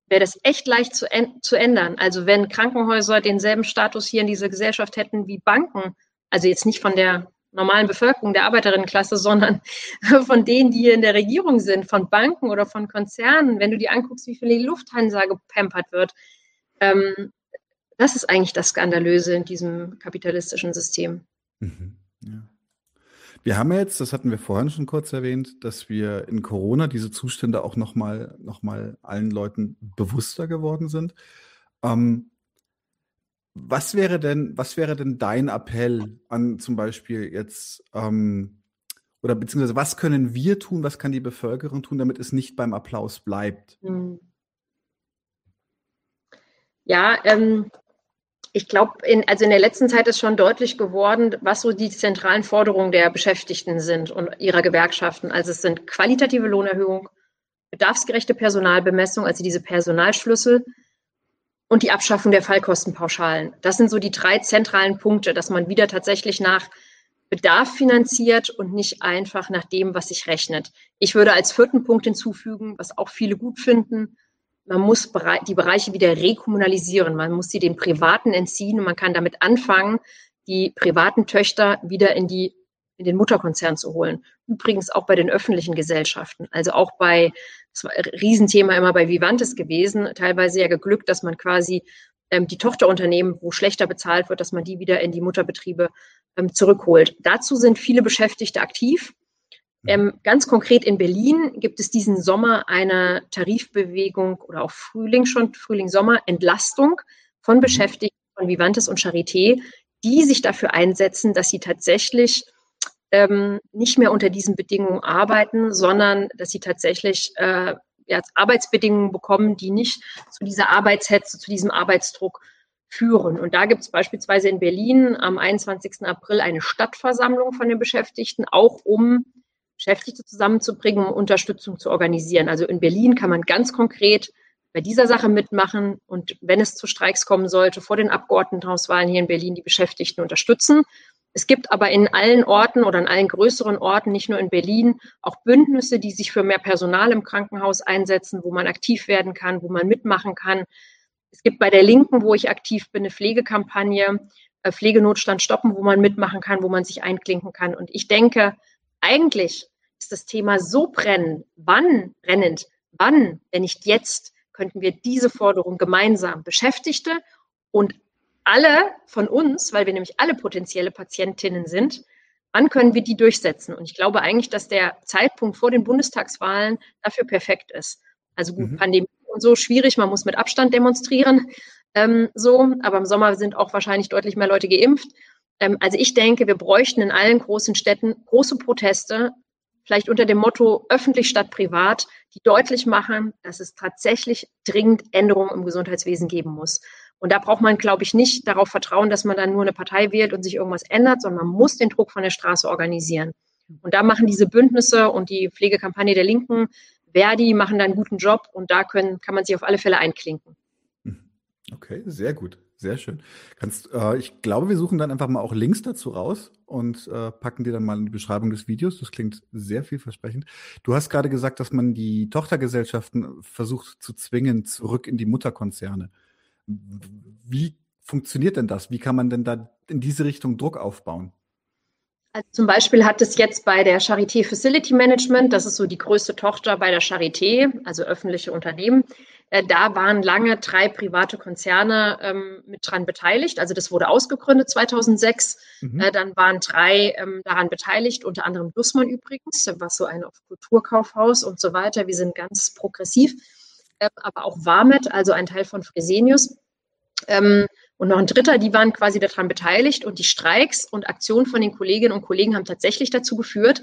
wäre das echt leicht zu, zu ändern. Also wenn Krankenhäuser denselben Status hier in dieser Gesellschaft hätten wie Banken, also jetzt nicht von der normalen Bevölkerung, der Arbeiterinnenklasse, sondern [LAUGHS] von denen, die hier in der Regierung sind, von Banken oder von Konzernen, wenn du dir anguckst, wie viel die Lufthansa gepampert wird. Ähm, das ist eigentlich das Skandalöse in diesem kapitalistischen System. Mhm, ja. Wir haben jetzt, das hatten wir vorhin schon kurz erwähnt, dass wir in Corona diese Zustände auch nochmal noch mal allen Leuten bewusster geworden sind. Ähm, was wäre denn, was wäre denn dein Appell an zum Beispiel jetzt, ähm, oder beziehungsweise was können wir tun, was kann die Bevölkerung tun, damit es nicht beim Applaus bleibt? Hm. Ja, ähm, ich glaube, also in der letzten Zeit ist schon deutlich geworden, was so die zentralen Forderungen der Beschäftigten sind und ihrer Gewerkschaften. Also es sind qualitative Lohnerhöhung, bedarfsgerechte Personalbemessung, also diese Personalschlüssel, und die Abschaffung der Fallkostenpauschalen. Das sind so die drei zentralen Punkte, dass man wieder tatsächlich nach Bedarf finanziert und nicht einfach nach dem, was sich rechnet. Ich würde als vierten Punkt hinzufügen, was auch viele gut finden, man muss die Bereiche wieder rekommunalisieren. Man muss sie den Privaten entziehen und man kann damit anfangen, die privaten Töchter wieder in die in den Mutterkonzern zu holen. Übrigens auch bei den öffentlichen Gesellschaften, also auch bei, das war ein Riesenthema immer bei Vivantes gewesen, teilweise ja geglückt, dass man quasi ähm, die Tochterunternehmen, wo schlechter bezahlt wird, dass man die wieder in die Mutterbetriebe ähm, zurückholt. Dazu sind viele Beschäftigte aktiv. Ähm, ganz konkret in Berlin gibt es diesen Sommer eine Tarifbewegung oder auch Frühling schon, Frühling, Sommer, Entlastung von mhm. Beschäftigten von Vivantes und Charité, die sich dafür einsetzen, dass sie tatsächlich ähm, nicht mehr unter diesen Bedingungen arbeiten, sondern dass sie tatsächlich äh, ja, Arbeitsbedingungen bekommen, die nicht zu dieser Arbeitshetze, zu diesem Arbeitsdruck führen. Und da gibt es beispielsweise in Berlin am 21. April eine Stadtversammlung von den Beschäftigten, auch um Beschäftigte zusammenzubringen, um Unterstützung zu organisieren. Also in Berlin kann man ganz konkret bei dieser Sache mitmachen und wenn es zu Streiks kommen sollte, vor den Abgeordnetenhauswahlen hier in Berlin die Beschäftigten unterstützen. Es gibt aber in allen Orten oder in allen größeren Orten, nicht nur in Berlin, auch Bündnisse, die sich für mehr Personal im Krankenhaus einsetzen, wo man aktiv werden kann, wo man mitmachen kann. Es gibt bei der Linken, wo ich aktiv bin, eine Pflegekampagne, äh, Pflegenotstand stoppen, wo man mitmachen kann, wo man sich einklinken kann. Und ich denke, eigentlich ist das Thema so brennend, wann brennend, wann, wenn nicht jetzt, könnten wir diese Forderung gemeinsam Beschäftigte und alle von uns, weil wir nämlich alle potenzielle Patientinnen sind, wann können wir die durchsetzen? Und ich glaube eigentlich, dass der Zeitpunkt vor den Bundestagswahlen dafür perfekt ist. Also gut, mhm. Pandemie und so schwierig, man muss mit Abstand demonstrieren, ähm, so, aber im Sommer sind auch wahrscheinlich deutlich mehr Leute geimpft. Ähm, also ich denke, wir bräuchten in allen großen Städten große Proteste, vielleicht unter dem Motto öffentlich statt privat, die deutlich machen, dass es tatsächlich dringend Änderungen im Gesundheitswesen geben muss. Und da braucht man, glaube ich, nicht darauf vertrauen, dass man dann nur eine Partei wählt und sich irgendwas ändert, sondern man muss den Druck von der Straße organisieren. Und da machen diese Bündnisse und die Pflegekampagne der Linken, Verdi, machen da einen guten Job und da können, kann man sich auf alle Fälle einklinken. Okay, sehr gut. Sehr schön. Kannst, äh, ich glaube, wir suchen dann einfach mal auch Links dazu raus und äh, packen die dann mal in die Beschreibung des Videos. Das klingt sehr vielversprechend. Du hast gerade gesagt, dass man die Tochtergesellschaften versucht zu zwingen, zurück in die Mutterkonzerne. Wie funktioniert denn das? Wie kann man denn da in diese Richtung Druck aufbauen? Also zum Beispiel hat es jetzt bei der Charité Facility Management, das ist so die größte Tochter bei der Charité, also öffentliche Unternehmen, äh, da waren lange drei private Konzerne ähm, mit dran beteiligt. Also das wurde ausgegründet 2006. Mhm. Äh, dann waren drei ähm, daran beteiligt, unter anderem Dussmann übrigens, was so ein Kulturkaufhaus und so weiter. Wir sind ganz progressiv. Aber auch Warmet, also ein Teil von Fresenius. Ähm, und noch ein dritter, die waren quasi daran beteiligt und die Streiks und Aktionen von den Kolleginnen und Kollegen haben tatsächlich dazu geführt,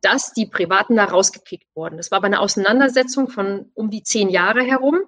dass die Privaten da rausgekickt wurden. Das war aber eine Auseinandersetzung von um die zehn Jahre herum.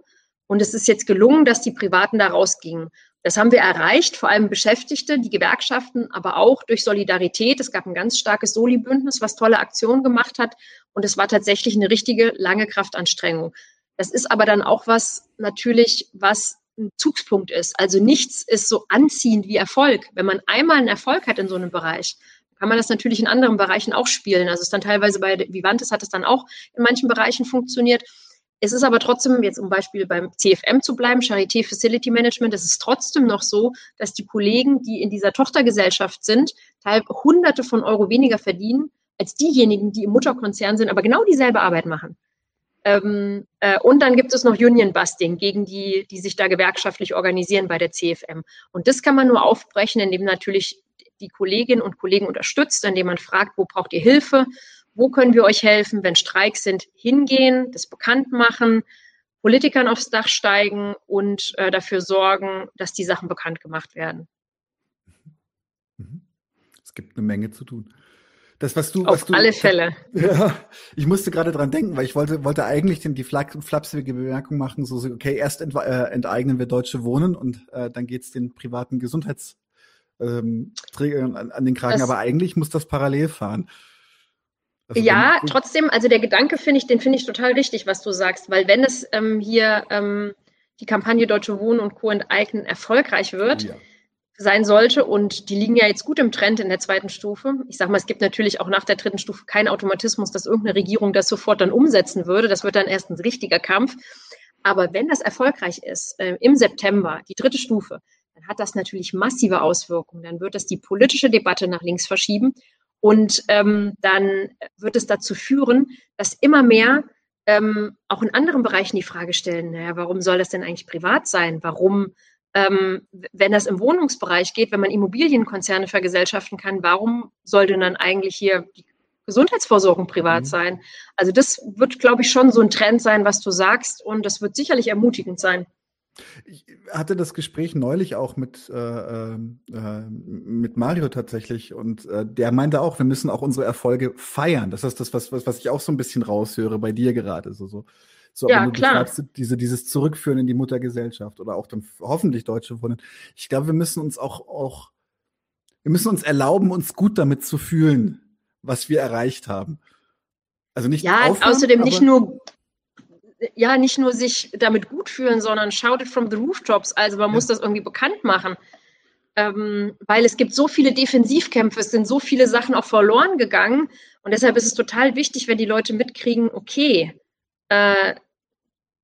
Und es ist jetzt gelungen, dass die Privaten da rausgingen. Das haben wir erreicht, vor allem Beschäftigte, die Gewerkschaften, aber auch durch Solidarität. Es gab ein ganz starkes Soli-Bündnis, was tolle Aktionen gemacht hat. Und es war tatsächlich eine richtige lange Kraftanstrengung. Das ist aber dann auch was natürlich, was ein Zugspunkt ist. Also nichts ist so anziehend wie Erfolg. Wenn man einmal einen Erfolg hat in so einem Bereich, kann man das natürlich in anderen Bereichen auch spielen. Also es ist dann teilweise bei Vivantes hat es dann auch in manchen Bereichen funktioniert. Es ist aber trotzdem, jetzt um Beispiel beim CFM zu bleiben, Charité Facility Management, es ist trotzdem noch so, dass die Kollegen, die in dieser Tochtergesellschaft sind, teilweise Hunderte von Euro weniger verdienen als diejenigen, die im Mutterkonzern sind, aber genau dieselbe Arbeit machen. Ähm, äh, und dann gibt es noch Union Busting gegen die, die sich da gewerkschaftlich organisieren bei der CFM. Und das kann man nur aufbrechen, indem natürlich die Kolleginnen und Kollegen unterstützt, indem man fragt, wo braucht ihr Hilfe, wo können wir euch helfen, wenn Streiks sind, hingehen, das bekannt machen, Politikern aufs Dach steigen und äh, dafür sorgen, dass die Sachen bekannt gemacht werden. Mhm. Es gibt eine Menge zu tun. Das, was du, Auf was du, alle [LAUGHS] Fälle. Ja, ich musste gerade dran denken, weil ich wollte, wollte eigentlich den, die flapsige Bemerkung machen, so, okay, erst ent, äh, enteignen wir Deutsche Wohnen und äh, dann geht's den privaten Gesundheits ähm, Trägern an, an den Kragen, das, aber eigentlich muss das parallel fahren. Also ja, trotzdem, also der Gedanke finde ich, den finde ich total richtig, was du sagst, weil wenn es ähm, hier ähm, die Kampagne Deutsche Wohnen und Co. enteignen erfolgreich wird, ja. Sein sollte und die liegen ja jetzt gut im Trend in der zweiten Stufe. Ich sage mal, es gibt natürlich auch nach der dritten Stufe keinen Automatismus, dass irgendeine Regierung das sofort dann umsetzen würde. Das wird dann erst ein richtiger Kampf. Aber wenn das erfolgreich ist, äh, im September, die dritte Stufe, dann hat das natürlich massive Auswirkungen. Dann wird das die politische Debatte nach links verschieben und ähm, dann wird es dazu führen, dass immer mehr ähm, auch in anderen Bereichen die Frage stellen, naja, warum soll das denn eigentlich privat sein? Warum, ähm, wenn das im Wohnungsbereich geht, wenn man Immobilienkonzerne vergesellschaften kann, warum soll denn dann eigentlich hier die Gesundheitsversorgung privat mhm. sein? Also das wird, glaube ich, schon so ein Trend sein, was du sagst und das wird sicherlich ermutigend sein. Ich hatte das Gespräch neulich auch mit, äh, äh, mit Mario tatsächlich und äh, der meinte auch, wir müssen auch unsere Erfolge feiern. Das ist das, was, was, was ich auch so ein bisschen raushöre bei dir gerade. So, so. So, ja, klar. diese, dieses Zurückführen in die Muttergesellschaft oder auch dann hoffentlich deutsche Wohnen. Ich glaube, wir müssen uns auch, auch, wir müssen uns erlauben, uns gut damit zu fühlen, was wir erreicht haben. Also nicht Ja, aufhören, außerdem nicht nur ja nicht nur sich damit gut fühlen, sondern shout it from the rooftops. Also man ja. muss das irgendwie bekannt machen. Ähm, weil es gibt so viele Defensivkämpfe, es sind so viele Sachen auch verloren gegangen. Und deshalb ist es total wichtig, wenn die Leute mitkriegen, okay, äh,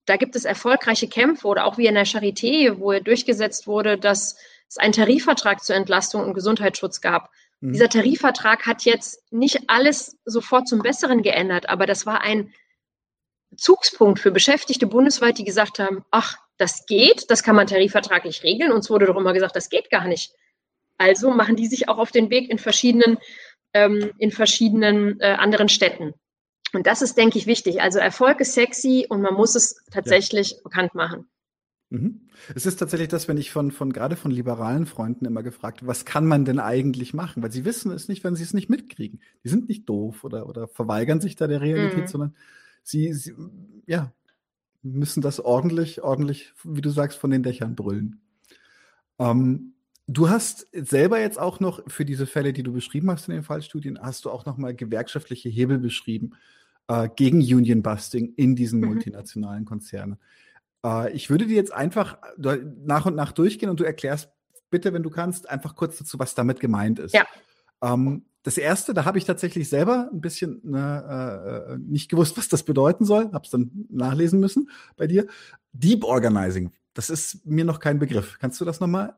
da gibt es erfolgreiche Kämpfe oder auch wie in der Charité, wo durchgesetzt wurde, dass es einen Tarifvertrag zur Entlastung und Gesundheitsschutz gab. Mhm. Dieser Tarifvertrag hat jetzt nicht alles sofort zum Besseren geändert, aber das war ein Bezugspunkt für Beschäftigte bundesweit, die gesagt haben, ach, das geht, das kann man tarifvertraglich regeln. Uns wurde doch immer gesagt, das geht gar nicht. Also machen die sich auch auf den Weg in verschiedenen, ähm, in verschiedenen äh, anderen Städten. Und das ist, denke ich, wichtig. Also Erfolg ist sexy und man muss es tatsächlich ja. bekannt machen. Mhm. Es ist tatsächlich das, wenn ich von, von gerade von liberalen Freunden immer gefragt, was kann man denn eigentlich machen? Weil sie wissen es nicht, wenn sie es nicht mitkriegen. Die sind nicht doof oder, oder verweigern sich da der Realität, mhm. sondern sie, sie, ja, müssen das ordentlich, ordentlich, wie du sagst, von den Dächern brüllen. Ähm, du hast selber jetzt auch noch für diese Fälle, die du beschrieben hast in den Fallstudien, hast du auch noch mal gewerkschaftliche Hebel beschrieben äh, gegen Union Busting in diesen mhm. multinationalen Konzernen. Äh, ich würde dir jetzt einfach nach und nach durchgehen und du erklärst bitte, wenn du kannst, einfach kurz dazu, was damit gemeint ist. Ja. Ähm, das erste, da habe ich tatsächlich selber ein bisschen ne, äh, nicht gewusst, was das bedeuten soll, habe es dann nachlesen müssen bei dir. Deep Organizing, das ist mir noch kein Begriff. Kannst du das nochmal?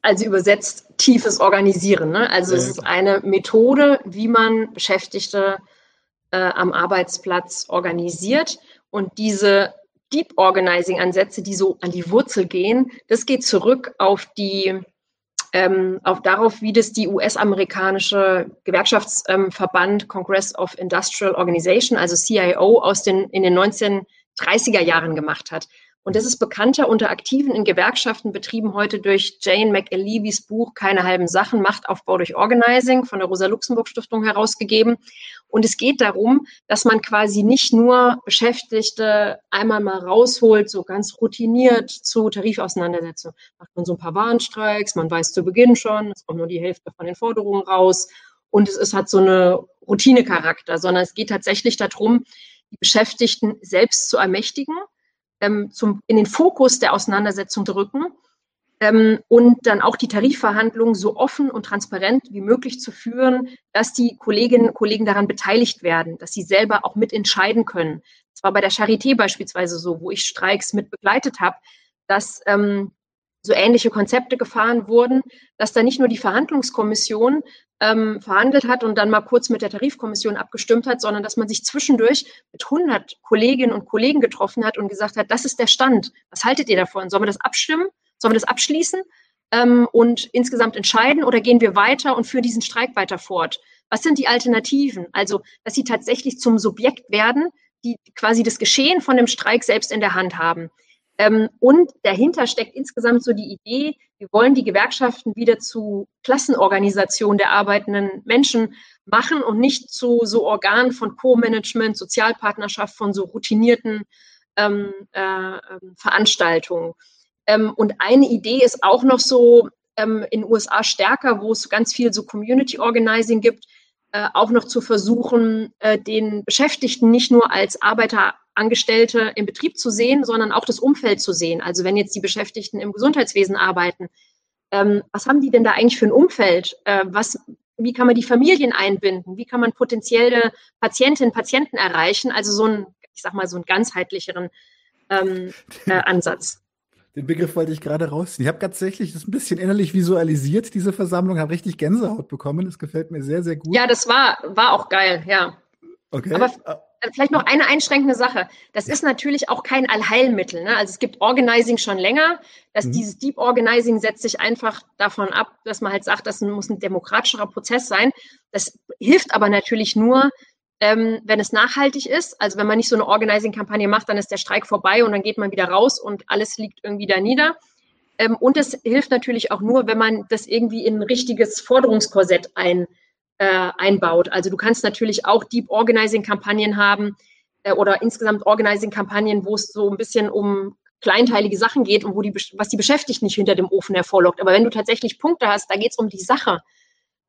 Also übersetzt tiefes Organisieren. Ne? Also es ist eine Methode, wie man Beschäftigte äh, am Arbeitsplatz organisiert. Und diese Deep Organizing Ansätze, die so an die Wurzel gehen, das geht zurück auf die ähm, auf darauf, wie das die US-amerikanische Gewerkschaftsverband ähm, Congress of Industrial Organization, also CIO, aus den in den 1930er Jahren gemacht hat. Und das ist bekannter unter Aktiven in Gewerkschaften, betrieben heute durch Jane McAlevy's Buch Keine halben Sachen, Machtaufbau durch Organizing von der Rosa-Luxemburg-Stiftung herausgegeben. Und es geht darum, dass man quasi nicht nur Beschäftigte einmal mal rausholt, so ganz routiniert zu Tarifauseinandersetzungen. Macht man so ein paar Warnstreiks, man weiß zu Beginn schon, es kommt nur die Hälfte von den Forderungen raus. Und es ist, hat so eine Routinecharakter, sondern es geht tatsächlich darum, die Beschäftigten selbst zu ermächtigen ähm, zum, in den Fokus der Auseinandersetzung drücken ähm, und dann auch die Tarifverhandlungen so offen und transparent wie möglich zu führen, dass die Kolleginnen und Kollegen daran beteiligt werden, dass sie selber auch mitentscheiden können. Das war bei der Charité beispielsweise so, wo ich Streiks mit begleitet habe, dass ähm, so ähnliche Konzepte gefahren wurden, dass da nicht nur die Verhandlungskommission ähm, verhandelt hat und dann mal kurz mit der Tarifkommission abgestimmt hat, sondern dass man sich zwischendurch mit 100 Kolleginnen und Kollegen getroffen hat und gesagt hat, das ist der Stand. Was haltet ihr davon? Sollen wir das abstimmen? Sollen wir das abschließen ähm, und insgesamt entscheiden oder gehen wir weiter und führen diesen Streik weiter fort? Was sind die Alternativen? Also, dass sie tatsächlich zum Subjekt werden, die quasi das Geschehen von dem Streik selbst in der Hand haben. Ähm, und dahinter steckt insgesamt so die Idee, wir wollen die Gewerkschaften wieder zu Klassenorganisationen der arbeitenden Menschen machen und nicht zu so Organen von Co-Management, Sozialpartnerschaft, von so routinierten ähm, äh, ähm, Veranstaltungen. Ähm, und eine Idee ist auch noch so ähm, in den USA stärker, wo es ganz viel so Community Organizing gibt, äh, auch noch zu versuchen, äh, den Beschäftigten nicht nur als Arbeiterangestellte im Betrieb zu sehen, sondern auch das Umfeld zu sehen. Also wenn jetzt die Beschäftigten im Gesundheitswesen arbeiten, ähm, was haben die denn da eigentlich für ein Umfeld? Äh, was, wie kann man die Familien einbinden? Wie kann man potenzielle Patientinnen, Patienten erreichen? Also so ein, ich sag mal, so einen ganzheitlicheren ähm, äh, Ansatz. Den Begriff wollte ich gerade rausziehen. Ich habe tatsächlich das ein bisschen innerlich visualisiert, diese Versammlung, habe richtig Gänsehaut bekommen. Das gefällt mir sehr, sehr gut. Ja, das war, war auch geil, ja. Okay. Aber vielleicht noch eine einschränkende Sache. Das ist natürlich auch kein Allheilmittel. Ne? Also es gibt Organizing schon länger. Dass mhm. Dieses Deep Organizing setzt sich einfach davon ab, dass man halt sagt, das muss ein demokratischerer Prozess sein. Das hilft aber natürlich nur, ähm, wenn es nachhaltig ist. Also wenn man nicht so eine Organizing-Kampagne macht, dann ist der Streik vorbei und dann geht man wieder raus und alles liegt irgendwie da nieder. Ähm, und es hilft natürlich auch nur, wenn man das irgendwie in ein richtiges Forderungskorsett ein, äh, einbaut. Also du kannst natürlich auch Deep Organizing-Kampagnen haben äh, oder insgesamt Organizing-Kampagnen, wo es so ein bisschen um kleinteilige Sachen geht und wo die, was die Beschäftigten nicht hinter dem Ofen hervorlockt. Aber wenn du tatsächlich Punkte hast, da geht es um die Sache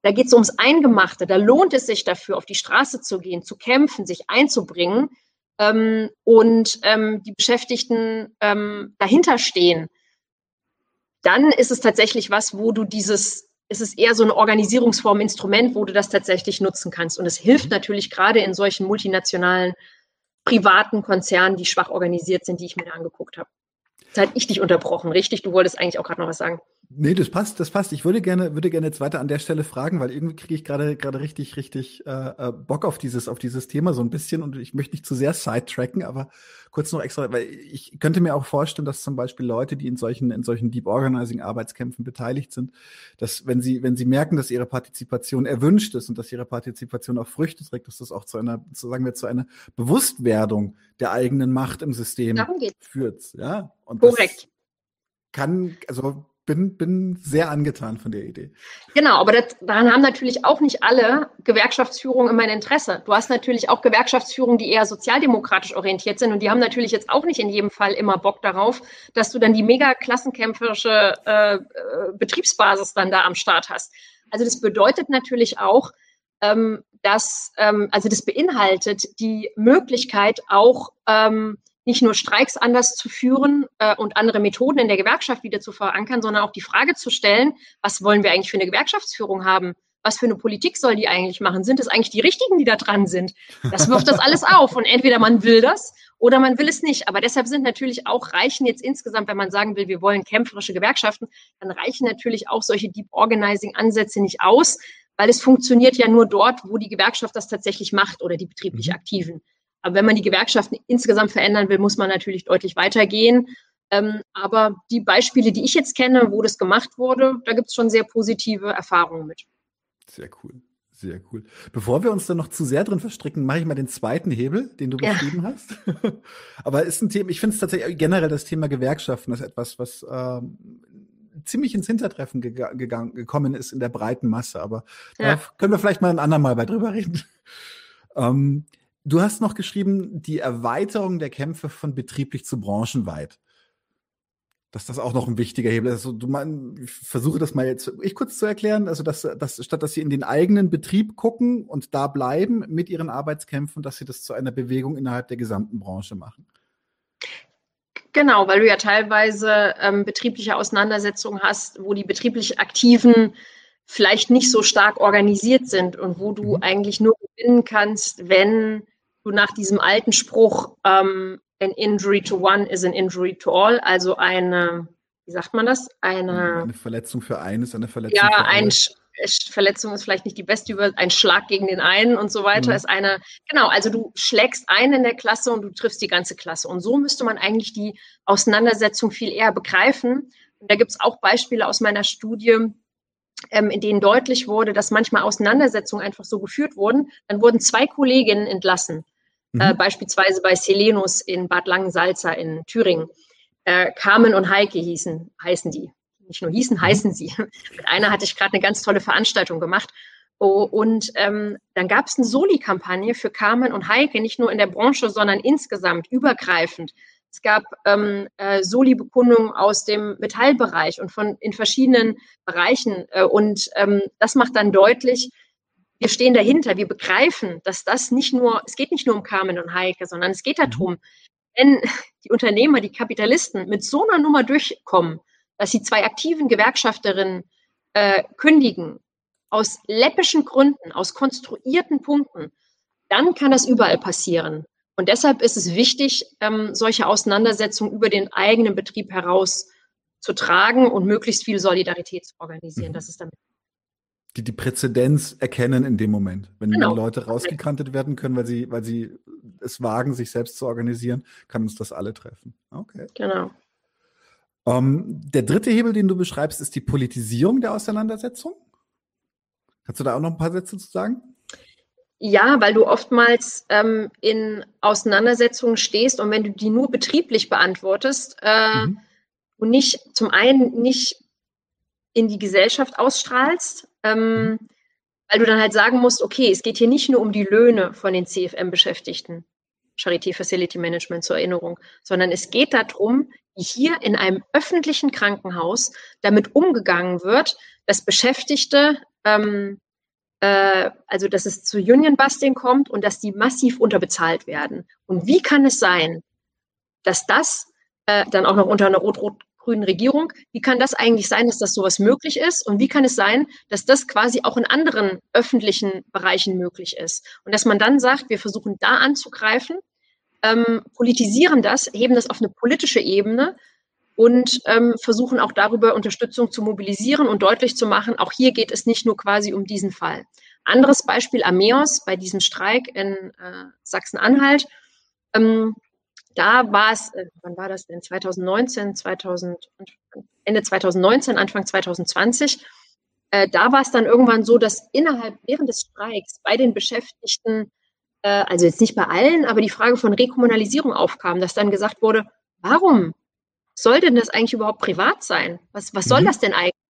da geht es ums Eingemachte. Da lohnt es sich dafür, auf die Straße zu gehen, zu kämpfen, sich einzubringen. ähm, und ähm, die Beschäftigten ähm, dahinter stehen, dann ist es tatsächlich was, wo du dieses, ist es eher so eine Organisierungsform, Instrument, wo du das tatsächlich nutzen kannst. Und es hilft natürlich gerade in solchen multinationalen privaten Konzernen, die schwach organisiert sind, die ich mir angeguckt habe. Jetzt hatte ich dich unterbrochen, richtig? Du wolltest eigentlich auch gerade noch was sagen. Nee, das passt, das passt. Ich würde gerne, würde gerne jetzt weiter an der Stelle fragen, weil irgendwie kriege ich gerade gerade richtig, richtig äh, äh, Bock auf dieses, auf dieses Thema so ein bisschen und ich möchte nicht zu sehr sidetracken, aber kurz noch extra, weil ich könnte mir auch vorstellen, dass zum Beispiel Leute, die in solchen, in solchen Deep Organizing Arbeitskämpfen beteiligt sind, dass wenn sie, wenn sie merken, dass ihre Partizipation erwünscht ist und dass ihre Partizipation auch Früchte trägt, dass das auch zu einer, so sagen wir, zu einer Bewusstwerdung der eigenen Macht im System führt. Ja, und Korrekt. kann, also bin, bin sehr angetan von der Idee. Genau, aber das, daran haben natürlich auch nicht alle Gewerkschaftsführungen immer ein Interesse. Du hast natürlich auch Gewerkschaftsführungen, die eher sozialdemokratisch orientiert sind und die haben natürlich jetzt auch nicht in jedem Fall immer Bock darauf, dass du dann die mega klassenkämpferische äh, äh Betriebsbasis dann da am Start hast. Also das bedeutet natürlich auch, ähm, dass, ähm, also das beinhaltet die Möglichkeit auch, ähm, nicht nur Streiks anders zu führen äh, und andere Methoden in der Gewerkschaft wieder zu verankern, sondern auch die Frage zu stellen, was wollen wir eigentlich für eine Gewerkschaftsführung haben? Was für eine Politik soll die eigentlich machen? Sind es eigentlich die Richtigen, die da dran sind? Das wirft das alles auf. Und entweder man will das oder man will es nicht. Aber deshalb sind natürlich auch, reichen jetzt insgesamt, wenn man sagen will, wir wollen kämpferische Gewerkschaften, dann reichen natürlich auch solche Deep Organizing Ansätze nicht aus, weil es funktioniert ja nur dort, wo die Gewerkschaft das tatsächlich macht oder die betrieblich mhm. Aktiven. Aber wenn man die Gewerkschaften insgesamt verändern will, muss man natürlich deutlich weitergehen. Ähm, aber die Beispiele, die ich jetzt kenne, wo das gemacht wurde, da gibt es schon sehr positive Erfahrungen mit. Sehr cool. Sehr cool. Bevor wir uns dann noch zu sehr drin verstricken, mache ich mal den zweiten Hebel, den du beschrieben ja. hast. [LAUGHS] Aber ist ein Thema, ich finde es tatsächlich generell das Thema Gewerkschaften ist etwas, was ähm, ziemlich ins Hintertreffen gegangen, gekommen ist in der breiten Masse. Aber ja. da können wir vielleicht mal ein andermal bei drüber reden. [LAUGHS] Ähm, Du hast noch geschrieben, die Erweiterung der Kämpfe von betrieblich zu branchenweit. Dass das auch noch ein wichtiger Hebel ist. Also, du mein, ich versuche das mal jetzt ich kurz zu erklären. Also, dass, dass statt dass sie in den eigenen Betrieb gucken und da bleiben mit ihren Arbeitskämpfen, dass sie das zu einer Bewegung innerhalb der gesamten Branche machen. Genau, weil du ja teilweise ähm, betriebliche Auseinandersetzungen hast, wo die betrieblich Aktiven vielleicht nicht so stark organisiert sind und wo du mhm. eigentlich nur gewinnen kannst, wenn du nach diesem alten Spruch, ähm, an injury to one is an injury to all, also eine, wie sagt man das? Eine, eine Verletzung für einen ist eine Verletzung ja, für alle. Verletzung ist vielleicht nicht die beste über ein Schlag gegen den einen und so weiter mhm. ist eine genau also du schlägst einen in der Klasse und du triffst die ganze Klasse und so müsste man eigentlich die Auseinandersetzung viel eher begreifen und da gibt es auch Beispiele aus meiner Studie ähm, in denen deutlich wurde, dass manchmal Auseinandersetzungen einfach so geführt wurden dann wurden zwei Kolleginnen entlassen Mhm. Äh, beispielsweise bei Selenus in Bad Langensalza in Thüringen. Äh, Carmen und Heike hießen, heißen die. Nicht nur hießen, mhm. heißen sie. Mit einer hatte ich gerade eine ganz tolle Veranstaltung gemacht. Oh, und ähm, dann gab es eine Soli-Kampagne für Carmen und Heike, nicht nur in der Branche, sondern insgesamt übergreifend. Es gab ähm, äh, Soli-Bekundungen aus dem Metallbereich und von in verschiedenen Bereichen. Äh, und ähm, das macht dann deutlich, wir stehen dahinter, wir begreifen, dass das nicht nur, es geht nicht nur um Carmen und Heike, sondern es geht darum, wenn die Unternehmer, die Kapitalisten mit so einer Nummer durchkommen, dass sie zwei aktiven Gewerkschafterinnen äh, kündigen, aus läppischen Gründen, aus konstruierten Punkten, dann kann das überall passieren. Und deshalb ist es wichtig, ähm, solche Auseinandersetzungen über den eigenen Betrieb heraus zu tragen und möglichst viel Solidarität zu organisieren. Mhm. Das ist damit die die Präzedenz erkennen in dem Moment. Wenn genau. Leute rausgekantet werden können, weil sie, weil sie es wagen, sich selbst zu organisieren, kann uns das alle treffen. Okay. Genau. Um, ähm, der dritte Hebel, den du beschreibst, ist die Politisierung der Auseinandersetzung. Kannst du da auch noch ein paar Sätze zu sagen? Ja, weil du oftmals ähm, in Auseinandersetzungen stehst und wenn du die nur betrieblich beantwortest äh, mhm. und nicht zum einen nicht in die Gesellschaft ausstrahlst, ähm, mhm. weil du dann halt sagen musst, okay, es geht hier nicht nur um die Löhne von den CFM-Beschäftigten, Charité Facility Management zur Erinnerung, sondern es geht darum, wie hier in einem öffentlichen Krankenhaus damit umgegangen wird, dass Beschäftigte ähm, äh, also dass es zu Union Busting kommt und dass die massiv unterbezahlt werden. Und wie kann es sein, dass das äh, dann auch noch unter einer rot-rot-grünen Regierung, wie kann das eigentlich sein, dass das sowas möglich ist? Und wie kann es sein, dass das quasi auch in anderen öffentlichen Bereichen möglich ist? Und dass man dann sagt, wir versuchen da anzugreifen, ähm, politisieren das, heben das auf eine politische Ebene und ähm, versuchen auch darüber Unterstützung zu mobilisieren und deutlich zu machen, auch hier geht es nicht nur quasi um diesen Fall. Anderes Beispiel Ameos bei diesem Streik in äh, Sachsen-Anhalt. Ähm, da war es, äh, wann war das denn? 2019, 2000, Ende 2019, Anfang 2020. Äh, da war es dann irgendwann so, dass innerhalb, während des Streiks bei den Beschäftigten, äh, also jetzt nicht bei allen, aber die Frage von Rekommunalisierung aufkam, dass dann gesagt wurde, warum soll denn das eigentlich überhaupt privat sein? Was, was soll mhm. das denn eigentlich?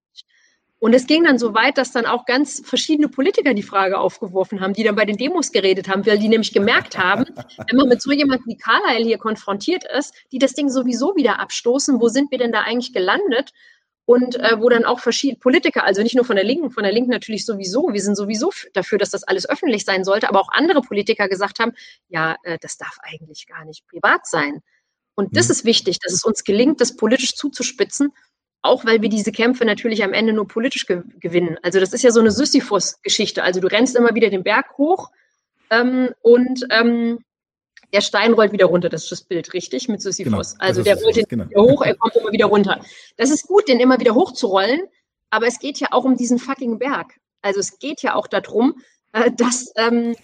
Und es ging dann so weit, dass dann auch ganz verschiedene Politiker die Frage aufgeworfen haben, die dann bei den Demos geredet haben, weil die nämlich gemerkt haben, [LAUGHS] wenn man mit so jemandem wie Carlyle hier konfrontiert ist, die das Ding sowieso wieder abstoßen, wo sind wir denn da eigentlich gelandet? Und äh, wo dann auch verschiedene Politiker, also nicht nur von der Linken, von der Linken natürlich sowieso, wir sind sowieso dafür, dass das alles öffentlich sein sollte, aber auch andere Politiker gesagt haben, ja, äh, das darf eigentlich gar nicht privat sein. Und das mhm. ist wichtig, dass es uns gelingt, das politisch zuzuspitzen, auch weil wir diese Kämpfe natürlich am Ende nur politisch ge gewinnen. Also das ist ja so eine Sisyphus-Geschichte. Also du rennst immer wieder den Berg hoch ähm, und ähm, der Stein rollt wieder runter. Das ist das Bild, richtig? Mit Sisyphus. Genau, also der rollt den genau. wieder hoch, er kommt immer wieder runter. Das ist gut, den immer wieder hochzurollen, aber es geht ja auch um diesen fucking Berg. Also es geht ja auch darum, äh, dass ähm,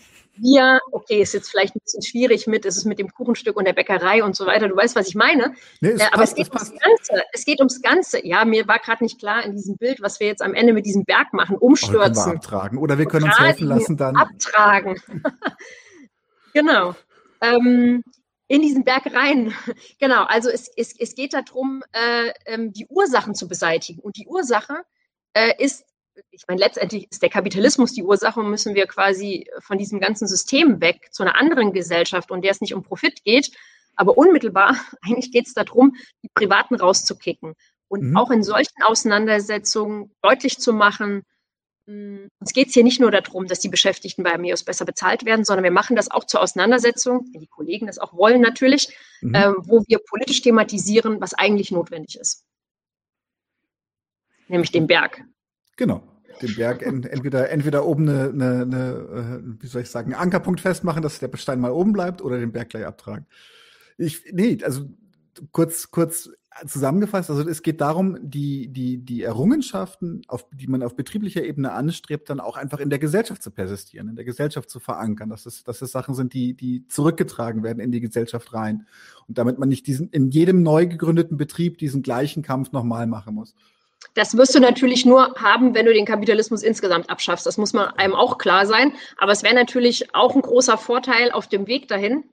wir, okay, ist jetzt vielleicht ein bisschen schwierig mit, ist es mit dem Kuchenstück und der Bäckerei und so weiter. Du weißt, was ich meine. Nee, es äh, aber passt, es geht ums Ganze. Es geht ums Ganze. Ja, mir war gerade nicht klar in diesem Bild, was wir jetzt am Ende mit diesem Berg machen, umstürzen. wir abtragen. Oder wir können uns helfen lassen dann. Abtragen. [LAUGHS] genau. Ähm, in diesen Berg rein. [LAUGHS] genau, also es, es, es geht darum, äh, ähm, die Ursachen zu beseitigen. Und die Ursache äh, ist ich meine, letztendlich ist der Kapitalismus die Ursache und müssen wir quasi von diesem ganzen System weg zu einer anderen Gesellschaft, und der es nicht um Profit geht. Aber unmittelbar, [LAUGHS] eigentlich geht es darum, die Privaten rauszukicken. Und mhm. auch in solchen Auseinandersetzungen deutlich zu machen, hm, uns geht es hier nicht nur darum, dass die Beschäftigten bei Ameos besser bezahlt werden, sondern wir machen das auch zur Auseinandersetzung, wenn die Kollegen das auch wollen natürlich, mhm. äh, wo wir politisch thematisieren, was eigentlich notwendig ist. Nämlich den Berg. Genau. Den Berg entweder, entweder oben eine, eine, eine, äh, wie soll ich sagen, einen Ankerpunkt festmachen, dass der Stein mal oben bleibt oder den Berg gleich abtragen. Ich, nee, also kurz, kurz zusammengefasst, also es geht darum, die, die, die Errungenschaften, auf, die man auf betrieblicher Ebene anstrebt, dann auch einfach in der Gesellschaft zu persistieren, in der Gesellschaft zu verankern, dass es, dass es Sachen sind, die, die zurückgetragen werden in die Gesellschaft rein. Und damit man nicht diesen, in jedem neu gegründeten Betrieb diesen gleichen Kampf nochmal machen muss. Das wirst du natürlich nur haben, wenn du den Kapitalismus insgesamt abschaffst. Das muss man einem auch klar sein. Aber es wäre natürlich auch ein großer Vorteil auf dem Weg dahin,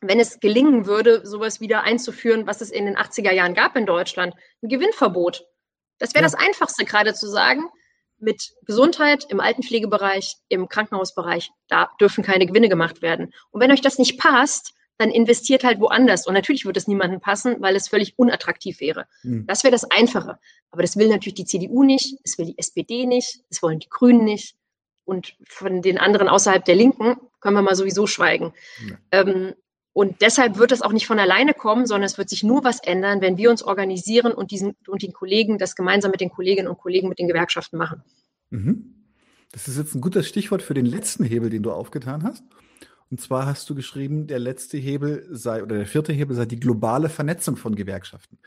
wenn es gelingen würde, sowas wieder einzuführen, was es in den 80er Jahren gab in Deutschland. Ein Gewinnverbot. Das wäre ja. das Einfachste gerade zu sagen. Mit Gesundheit im Altenpflegebereich, im Krankenhausbereich, da dürfen keine Gewinne gemacht werden. Und wenn euch das nicht passt, dann investiert halt woanders. Und natürlich wird es niemandem passen, weil es völlig unattraktiv wäre. Mhm. Das wäre das Einfache. Aber das will natürlich die CDU nicht, es will die SPD nicht, es wollen die Grünen nicht. Und von den anderen außerhalb der Linken können wir mal sowieso schweigen. Ja. Ähm, und deshalb wird es auch nicht von alleine kommen, sondern es wird sich nur was ändern, wenn wir uns organisieren und diesen und den Kollegen das gemeinsam mit den Kolleginnen und Kollegen mit den Gewerkschaften machen. Mhm. Das ist jetzt ein gutes Stichwort für den letzten Hebel, den du aufgetan hast. Und zwar hast du geschrieben, der letzte Hebel sei oder der vierte Hebel sei die globale Vernetzung von Gewerkschaften.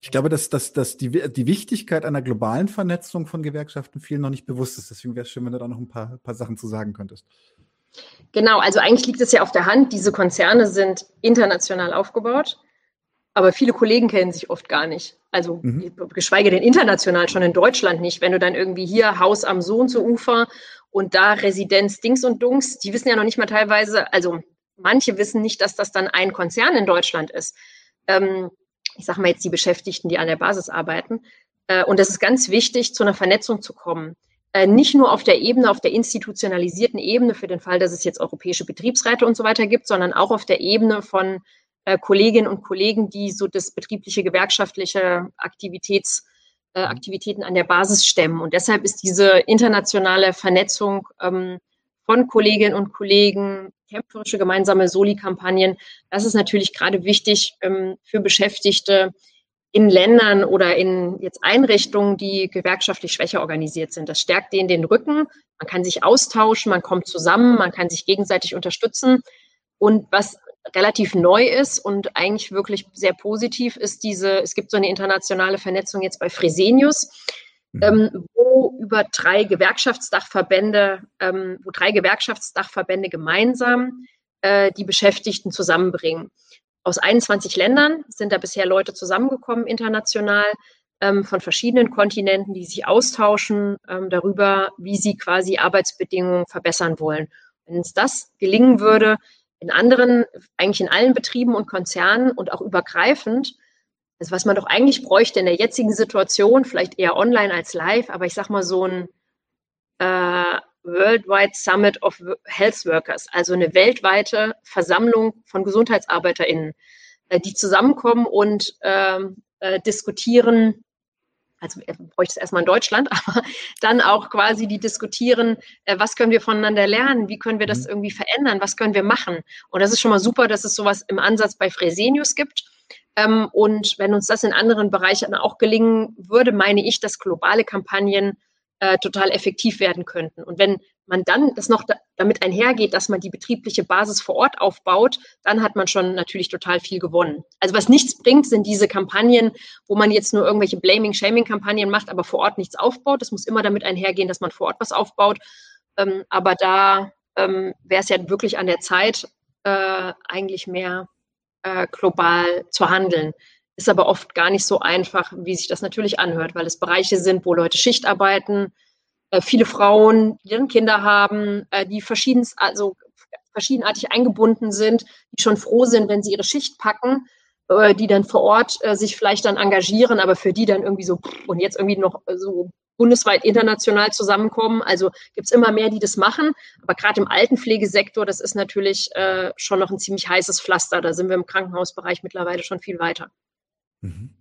Ich glaube, dass, dass, dass die, die Wichtigkeit einer globalen Vernetzung von Gewerkschaften vielen noch nicht bewusst ist. Deswegen wäre es schön, wenn du da noch ein paar, paar Sachen zu sagen könntest. Genau, also eigentlich liegt es ja auf der Hand, diese Konzerne sind international aufgebaut, aber viele Kollegen kennen sich oft gar nicht. Also mhm. geschweige denn international, schon in Deutschland nicht. Wenn du dann irgendwie hier Haus am Sohn zu Ufer und da Residenz Dings und Dungs, die wissen ja noch nicht mal teilweise, also manche wissen nicht, dass das dann ein Konzern in Deutschland ist. Ähm, ich sage mal jetzt die Beschäftigten, die an der Basis arbeiten. Äh, und es ist ganz wichtig, zu einer Vernetzung zu kommen. Äh, nicht nur auf der Ebene, auf der institutionalisierten Ebene für den Fall, dass es jetzt europäische Betriebsräte und so weiter gibt, sondern auch auf der Ebene von äh, Kolleginnen und Kollegen, die so das betriebliche gewerkschaftliche Aktivitäts äh, Aktivitäten an der Basis stemmen. Und deshalb ist diese internationale Vernetzung ähm, von Kolleginnen und Kollegen, kämpferische gemeinsame Soli-Kampagnen, das ist natürlich gerade wichtig ähm, für Beschäftigte in Ländern oder in jetzt Einrichtungen, die gewerkschaftlich schwächer organisiert sind. Das stärkt denen den Rücken. Man kann sich austauschen, man kommt zusammen, man kann sich gegenseitig unterstützen. Und was relativ neu ist und eigentlich wirklich sehr positiv ist diese, es gibt so eine internationale Vernetzung jetzt bei Fresenius, mhm. ähm, wo über drei Gewerkschaftsdachverbände, ähm, wo drei Gewerkschaftsdachverbände gemeinsam äh, die Beschäftigten zusammenbringen. Aus 21 Ländern sind da bisher Leute zusammengekommen international ähm, von verschiedenen Kontinenten, die sich austauschen ähm, darüber, wie sie quasi Arbeitsbedingungen verbessern wollen. Wenn uns das gelingen würde, in anderen, eigentlich in allen Betrieben und Konzernen und auch übergreifend, also was man doch eigentlich bräuchte in der jetzigen Situation, vielleicht eher online als live, aber ich sag mal so ein äh, Worldwide Summit of Health Workers, also eine weltweite Versammlung von GesundheitsarbeiterInnen, äh, die zusammenkommen und ähm, äh, diskutieren, also bräuchte es erstmal in Deutschland, [LAUGHS] aber dann auch quasi die diskutieren, äh, was können wir voneinander lernen, wie können wir das mhm. irgendwie verändern, was können wir machen. Und das ist schon mal super, dass es sowas im Ansatz bei Fresenius gibt. Ähm, und wenn uns das in anderen Bereichen auch gelingen würde, meine ich, dass globale Kampagnen äh, total effektiv werden könnten. Und wenn man dann das noch da, damit einhergeht, dass man die betriebliche Basis vor Ort aufbaut, dann hat man schon natürlich total viel gewonnen. Also was nichts bringt, sind diese Kampagnen, wo man jetzt nur irgendwelche Blaming, Shaming-Kampagnen macht, aber vor Ort nichts aufbaut. Das muss immer damit einhergehen, dass man vor Ort was aufbaut. Ähm, aber da ähm, wäre es ja wirklich an der Zeit, äh, eigentlich mehr äh, global zu handeln. Ist aber oft gar nicht so einfach, wie sich das natürlich anhört, weil es Bereiche sind, wo Leute Schicht arbeiten, äh, viele Frauen, die dann Kinder haben, äh, die verschiedens, also verschiedenartig eingebunden sind, die schon froh sind, wenn sie ihre Schicht packen, äh, die dann vor Ort äh, sich vielleicht dann engagieren, aber für die dann irgendwie so und jetzt irgendwie noch äh, so bundesweit international zusammenkommen. Also gibt es immer mehr, die das machen. Aber gerade im Altenpflegesektor, das ist natürlich schon noch ein ziemlich heißes Pflaster. Da sind wir im Krankenhausbereich mittlerweile schon viel weiter. Mhm.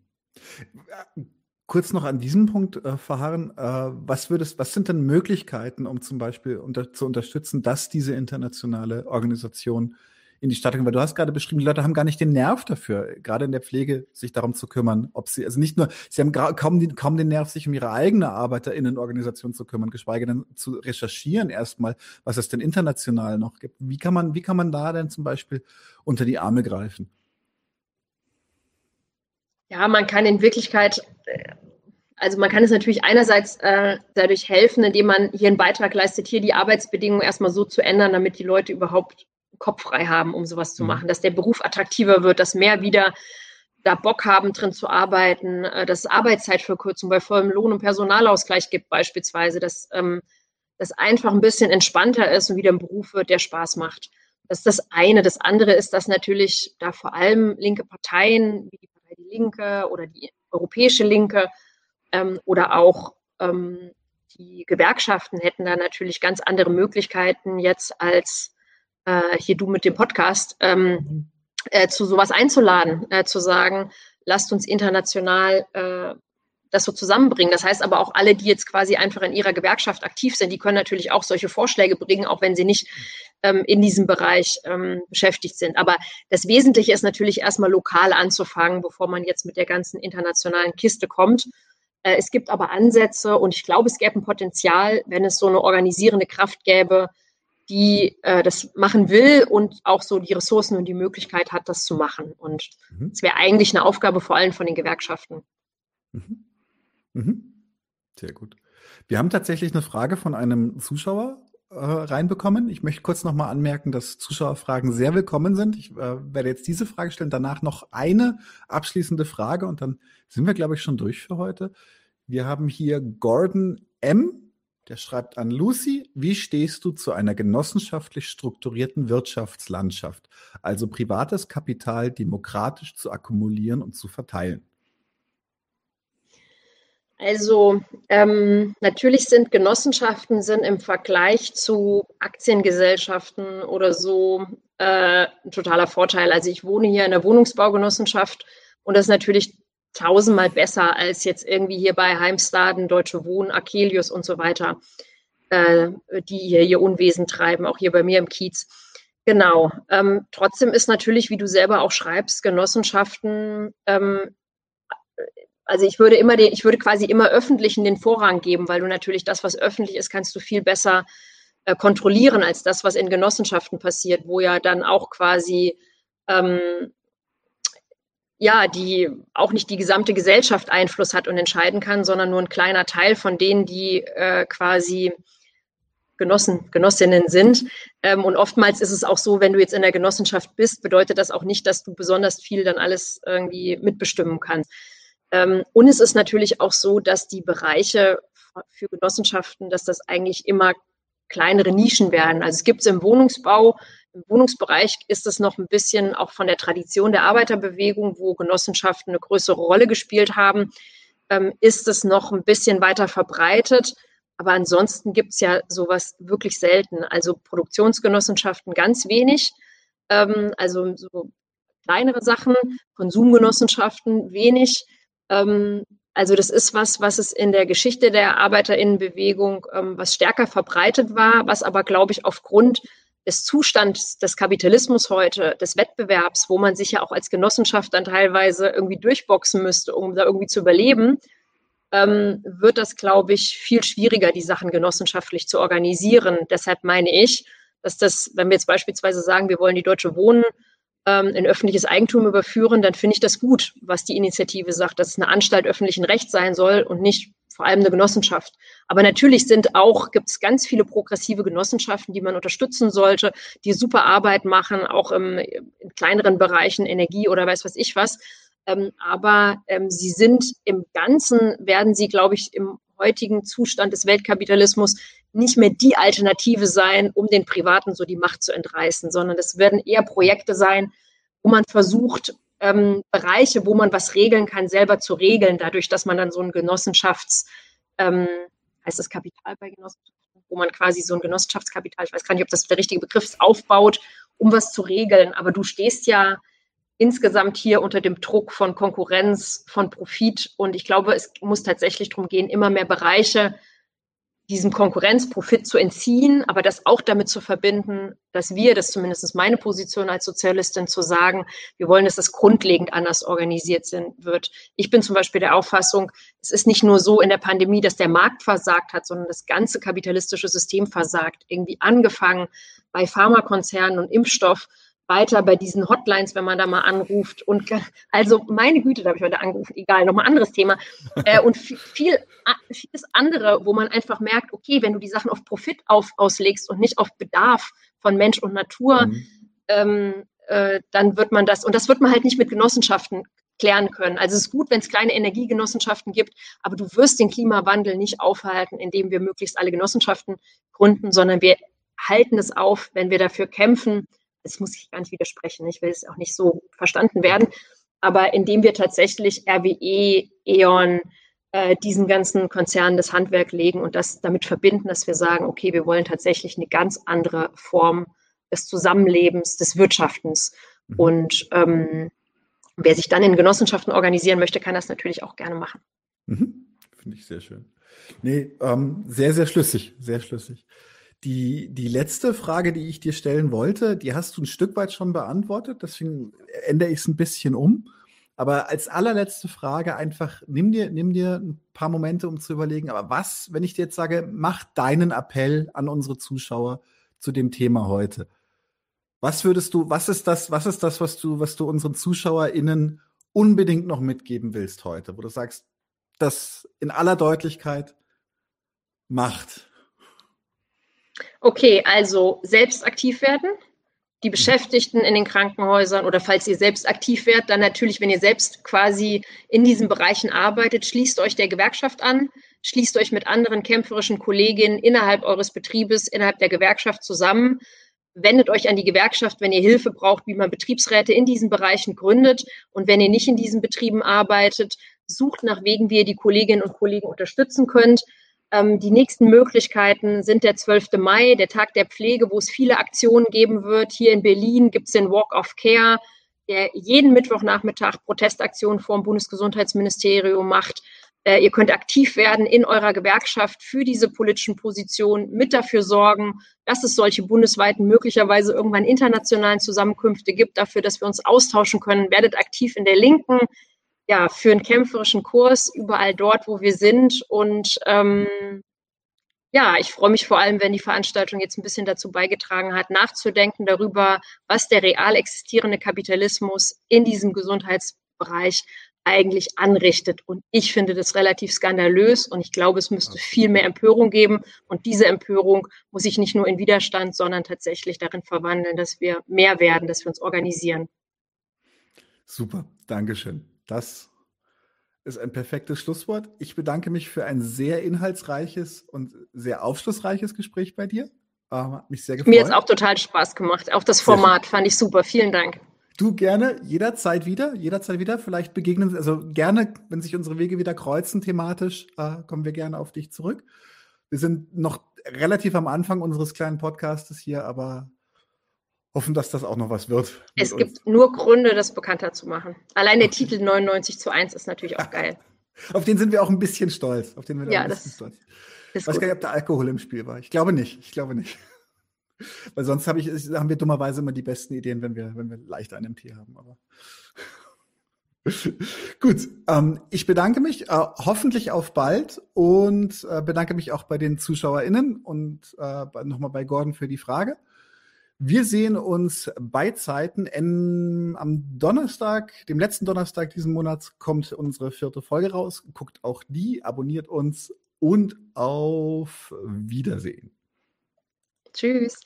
Kurz noch an diesem Punkt äh, verharren. Äh, was, würdest, was sind denn Möglichkeiten, um zum Beispiel unter, zu unterstützen, dass diese internationale Organisation in die Stadt kommt? Weil du hast gerade beschrieben, die Leute haben gar nicht den Nerv dafür, gerade in der Pflege, sich darum zu kümmern, ob sie, also nicht nur, sie haben kaum, die, kaum den Nerv, sich um ihre eigene ArbeiterInnenorganisation zu kümmern, geschweige denn zu recherchieren erstmal, was es denn international noch gibt. Wie kann man, wie kann man da denn zum Beispiel unter die Arme greifen? Ja, man kann in Wirklichkeit, äh, also man kann es natürlich einerseits äh, dadurch helfen, indem man hier einen Beitrag leistet, hier die Arbeitsbedingungen erstmal so zu ändern, damit die Leute überhaupt Kopf frei haben, um sowas zu mhm. machen, dass der Beruf attraktiver wird, dass mehr wieder da Bock haben, drin zu arbeiten, äh, dass es Arbeitszeitverkürzung bei vollem Lohn- und Personalausgleich gibt beispielsweise, dass ähm, das einfach ein bisschen entspannter ist und wieder ein Beruf wird, der Spaß macht. Das ist das eine. Das andere ist, dass natürlich da vor allem linke Parteien wie die die Linke oder die europäische Linke ähm, oder auch ähm, die Gewerkschaften hätten da natürlich ganz andere Möglichkeiten jetzt als äh, hier du mit dem Podcast ähm, äh, zu sowas einzuladen, äh, zu sagen, lasst uns international äh, das so zusammenbringen. Das heißt aber auch alle, die jetzt quasi einfach in ihrer Gewerkschaft aktiv sind, die können natürlich auch solche Vorschläge bringen, auch wenn sie nicht ähm, in diesem Bereich ähm, beschäftigt sind. Aber das Wesentliche ist natürlich erstmal lokal anzufangen, bevor man jetzt mit der ganzen internationalen Kiste kommt. Äh, es gibt aber Ansätze und ich glaube, es gäbe ein Potenzial, wenn es so eine organisierende Kraft gäbe, die äh, das machen will und auch so die Ressourcen und die Möglichkeit hat, das zu machen. Und mhm. es mhm. wäre eigentlich eine Aufgabe vor allem von den Gewerkschaften. Mhm. Mhm. Sehr gut. Wir haben tatsächlich eine Frage von einem Zuschauer äh, reinbekommen. Ich möchte kurz nochmal anmerken, dass Zuschauerfragen sehr willkommen sind. Ich äh, werde jetzt diese Frage stellen, danach noch eine abschließende Frage und dann sind wir, glaube ich, schon durch für heute. Wir haben hier Gordon M. Der schreibt an Lucy, wie stehst du zu einer genossenschaftlich strukturierten Wirtschaftslandschaft, also privates Kapital demokratisch zu akkumulieren und zu verteilen? Also ähm, natürlich sind Genossenschaften sind im Vergleich zu Aktiengesellschaften oder so äh, ein totaler Vorteil. Also ich wohne hier in der Wohnungsbaugenossenschaft und das ist natürlich tausendmal besser als jetzt irgendwie hier bei Heimstaden, Deutsche Wohnen, Akelius und so weiter, äh, die hier ihr Unwesen treiben, auch hier bei mir im Kiez. Genau. Ähm, trotzdem ist natürlich, wie du selber auch schreibst, Genossenschaften, ähm, also ich würde immer den, ich würde quasi immer öffentlichen den Vorrang geben, weil du natürlich das, was öffentlich ist, kannst du viel besser äh, kontrollieren als das, was in Genossenschaften passiert, wo ja dann auch quasi ähm, ja, die auch nicht die gesamte Gesellschaft Einfluss hat und entscheiden kann, sondern nur ein kleiner Teil von denen, die äh, quasi Genossen, Genossinnen sind. Ähm, und oftmals ist es auch so, wenn du jetzt in der Genossenschaft bist, bedeutet das auch nicht, dass du besonders viel dann alles irgendwie mitbestimmen kannst. Ähm, und es ist natürlich auch so, dass die Bereiche für Genossenschaften, dass das eigentlich immer kleinere Nischen werden. Also es gibt es im Wohnungsbau, im Wohnungsbereich ist es noch ein bisschen auch von der Tradition der Arbeiterbewegung, wo Genossenschaften eine größere Rolle gespielt haben, ähm, ist es noch ein bisschen weiter verbreitet. Aber ansonsten gibt es ja sowas wirklich selten. Also Produktionsgenossenschaften ganz wenig. Ähm, also so kleinere Sachen, Konsumgenossenschaften wenig. Ähm, also das ist was, was es in der Geschichte der Arbeiterinnenbewegung, ähm, was stärker verbreitet war, was aber, glaube ich, aufgrund des Zustands des Kapitalismus heute, des Wettbewerbs, wo man sich ja auch als Genossenschaft dann teilweise irgendwie durchboxen müsste, um da irgendwie zu überleben, ähm, wird das, glaube ich, viel schwieriger, die Sachen genossenschaftlich zu organisieren. Deshalb meine ich, dass das, wenn wir jetzt beispielsweise sagen, wir wollen die Deutsche Wohnen ähm, in öffentliches Eigentum überführen, dann finde ich das gut, was die Initiative sagt, dass es eine Anstalt öffentlichen Rechts sein soll und nicht vor allem eine Genossenschaft. Aber natürlich sind auch, gibt es ganz viele progressive Genossenschaften, die man unterstützen sollte, die super Arbeit machen, auch im, in kleineren Bereichen, Energie oder weiß was ich was. Ähm, aber ähm, sie sind im Ganzen, werden sie, glaube ich, im heutigen Zustand des Weltkapitalismus nicht mehr die Alternative sein, um den Privaten so die Macht zu entreißen, sondern es werden eher Projekte sein, wo man versucht, ähm, Bereiche, wo man was regeln kann, selber zu regeln, dadurch, dass man dann so ein Genossenschafts, ähm, heißt das Kapital bei Genossenschaften, wo man quasi so ein Genossenschaftskapital, ich weiß gar nicht, ob das der richtige Begriff ist, aufbaut, um was zu regeln. Aber du stehst ja insgesamt hier unter dem Druck von Konkurrenz, von Profit. Und ich glaube, es muss tatsächlich darum gehen, immer mehr Bereiche diesem Konkurrenzprofit zu entziehen, aber das auch damit zu verbinden, dass wir, das zumindest ist meine Position als Sozialistin, zu sagen, wir wollen, dass das grundlegend anders organisiert wird. Ich bin zum Beispiel der Auffassung, es ist nicht nur so in der Pandemie, dass der Markt versagt hat, sondern das ganze kapitalistische System versagt. Irgendwie angefangen bei Pharmakonzernen und Impfstoff, weiter bei diesen Hotlines, wenn man da mal anruft. Und also meine Güte, da habe ich heute angerufen, egal, nochmal anderes Thema. [LAUGHS] Äh, und viel, vieles andere, wo man einfach merkt, okay, wenn du die Sachen auf Profit auf, auslegst und nicht auf Bedarf von Mensch und Natur, mhm. ähm, äh, dann wird man das, und das wird man halt nicht mit Genossenschaften klären können. Also es ist gut, wenn es kleine Energiegenossenschaften gibt, aber du wirst den Klimawandel nicht aufhalten, indem wir möglichst alle Genossenschaften gründen, sondern wir halten es auf, wenn wir dafür kämpfen, das muss ich gar nicht widersprechen, ich will es auch nicht so verstanden werden, aber indem wir tatsächlich RWE, E.ON, äh, diesen ganzen Konzernen das Handwerk legen und das damit verbinden, dass wir sagen, okay, wir wollen tatsächlich eine ganz andere Form des Zusammenlebens, des Wirtschaftens. Mhm. Und ähm, wer sich dann in Genossenschaften organisieren möchte, kann das natürlich auch gerne machen. Mhm. Finde ich sehr schön. Nee, ähm, sehr, sehr schlüssig, sehr schlüssig. Die, die letzte Frage, die ich dir stellen wollte, die hast du ein Stück weit schon beantwortet, deswegen ändere ich es ein bisschen um. Aber als allerletzte Frage einfach, nimm dir, nimm dir ein paar Momente, um zu überlegen, aber was, wenn ich dir jetzt sage, mach deinen Appell an unsere Zuschauer zu dem Thema heute? Was würdest du, was ist das, was ist das, was du, was du unseren ZuschauerInnen unbedingt noch mitgeben willst heute, wo du sagst, das in aller Deutlichkeit macht? Okay, also selbst aktiv werden. Die Beschäftigten in den Krankenhäusern oder falls ihr selbst aktiv werdet, dann natürlich, wenn ihr selbst quasi in diesen Bereichen arbeitet, schließt euch der Gewerkschaft an, schließt euch mit anderen kämpferischen Kolleginnen innerhalb eures Betriebes, innerhalb der Gewerkschaft zusammen. Wendet euch an die Gewerkschaft, wenn ihr Hilfe braucht, wie man Betriebsräte in diesen Bereichen gründet. Und wenn ihr nicht in diesen Betrieben arbeitet, sucht nach Wegen, wie ihr die Kolleginnen und Kollegen unterstützen könnt. Ähm, die nächsten Möglichkeiten sind der 12. Mai, der Tag der Pflege, wo es viele Aktionen geben wird. Hier in Berlin gibt es den Walk of Care. der jeden Mittwochnachmittag Protestaktionen vor dem Bundesgesundheitsministerium macht. Äh, ihr könnt aktiv werden in eurer Gewerkschaft für diese politischen Positionen, mit dafür sorgen, dass es solche bundesweiten, möglicherweise irgendwann internationalen Zusammenkünfte gibt, dafür, dass wir uns austauschen können. Werdet aktiv in der Linken, ja, für einen kämpferischen Kurs überall dort, wo wir sind. Und ähm, ja, ich freue mich vor allem, wenn die Veranstaltung jetzt ein bisschen dazu beigetragen hat, nachzudenken darüber, was der real existierende Kapitalismus in diesem Gesundheitsbereich eigentlich anrichtet. Und ich finde das relativ skandalös und ich glaube, es müsste viel mehr Empörung geben. Und diese Empörung muss sich nicht nur in Widerstand, sondern tatsächlich darin verwandeln, dass wir mehr werden, dass wir uns organisieren. Super, Dankeschön. Das ist ein perfektes Schlusswort. Ich bedanke mich für ein sehr inhaltsreiches und sehr aufschlussreiches Gespräch bei dir. Ähm, hat mich sehr gefreut. Mir hat es auch total Spaß gemacht. Auch das Format fand ich super. Vielen Dank. Du gerne jederzeit wieder, jederzeit wieder. Vielleicht begegnen, also gerne, wenn sich unsere Wege wieder kreuzen thematisch, äh, kommen wir gerne auf dich zurück. Wir sind noch relativ am Anfang unseres kleinen Podcastes hier, aber hoffen, dass das auch noch was wird. Es gibt uns. nur Gründe, das bekannter zu machen. Allein der Titel 99 zu 1 ist natürlich auch geil. [LAUGHS] Auf den sind wir auch ein bisschen stolz. Auf den wir ja, ein bisschen stolz. Ich weiß gar nicht, ob da Alkohol im Spiel war. Ich glaube nicht. Ich glaube nicht. [LAUGHS] Weil sonst hab ich, haben wir dummerweise immer die besten Ideen, wenn wir, wenn wir leicht einen Tee haben. Aber [LAUGHS] Gut, ähm, ich bedanke mich, äh, hoffentlich auf bald und äh, bedanke mich auch bei den ZuschauerInnen und äh, nochmal bei Gordon für die Frage. Wir sehen uns bei Zeiten. In, am Donnerstag, dem letzten Donnerstag diesen Monats, kommt unsere vierte Folge raus. Guckt auch die, abonniert uns und auf Wiedersehen. Tschüss.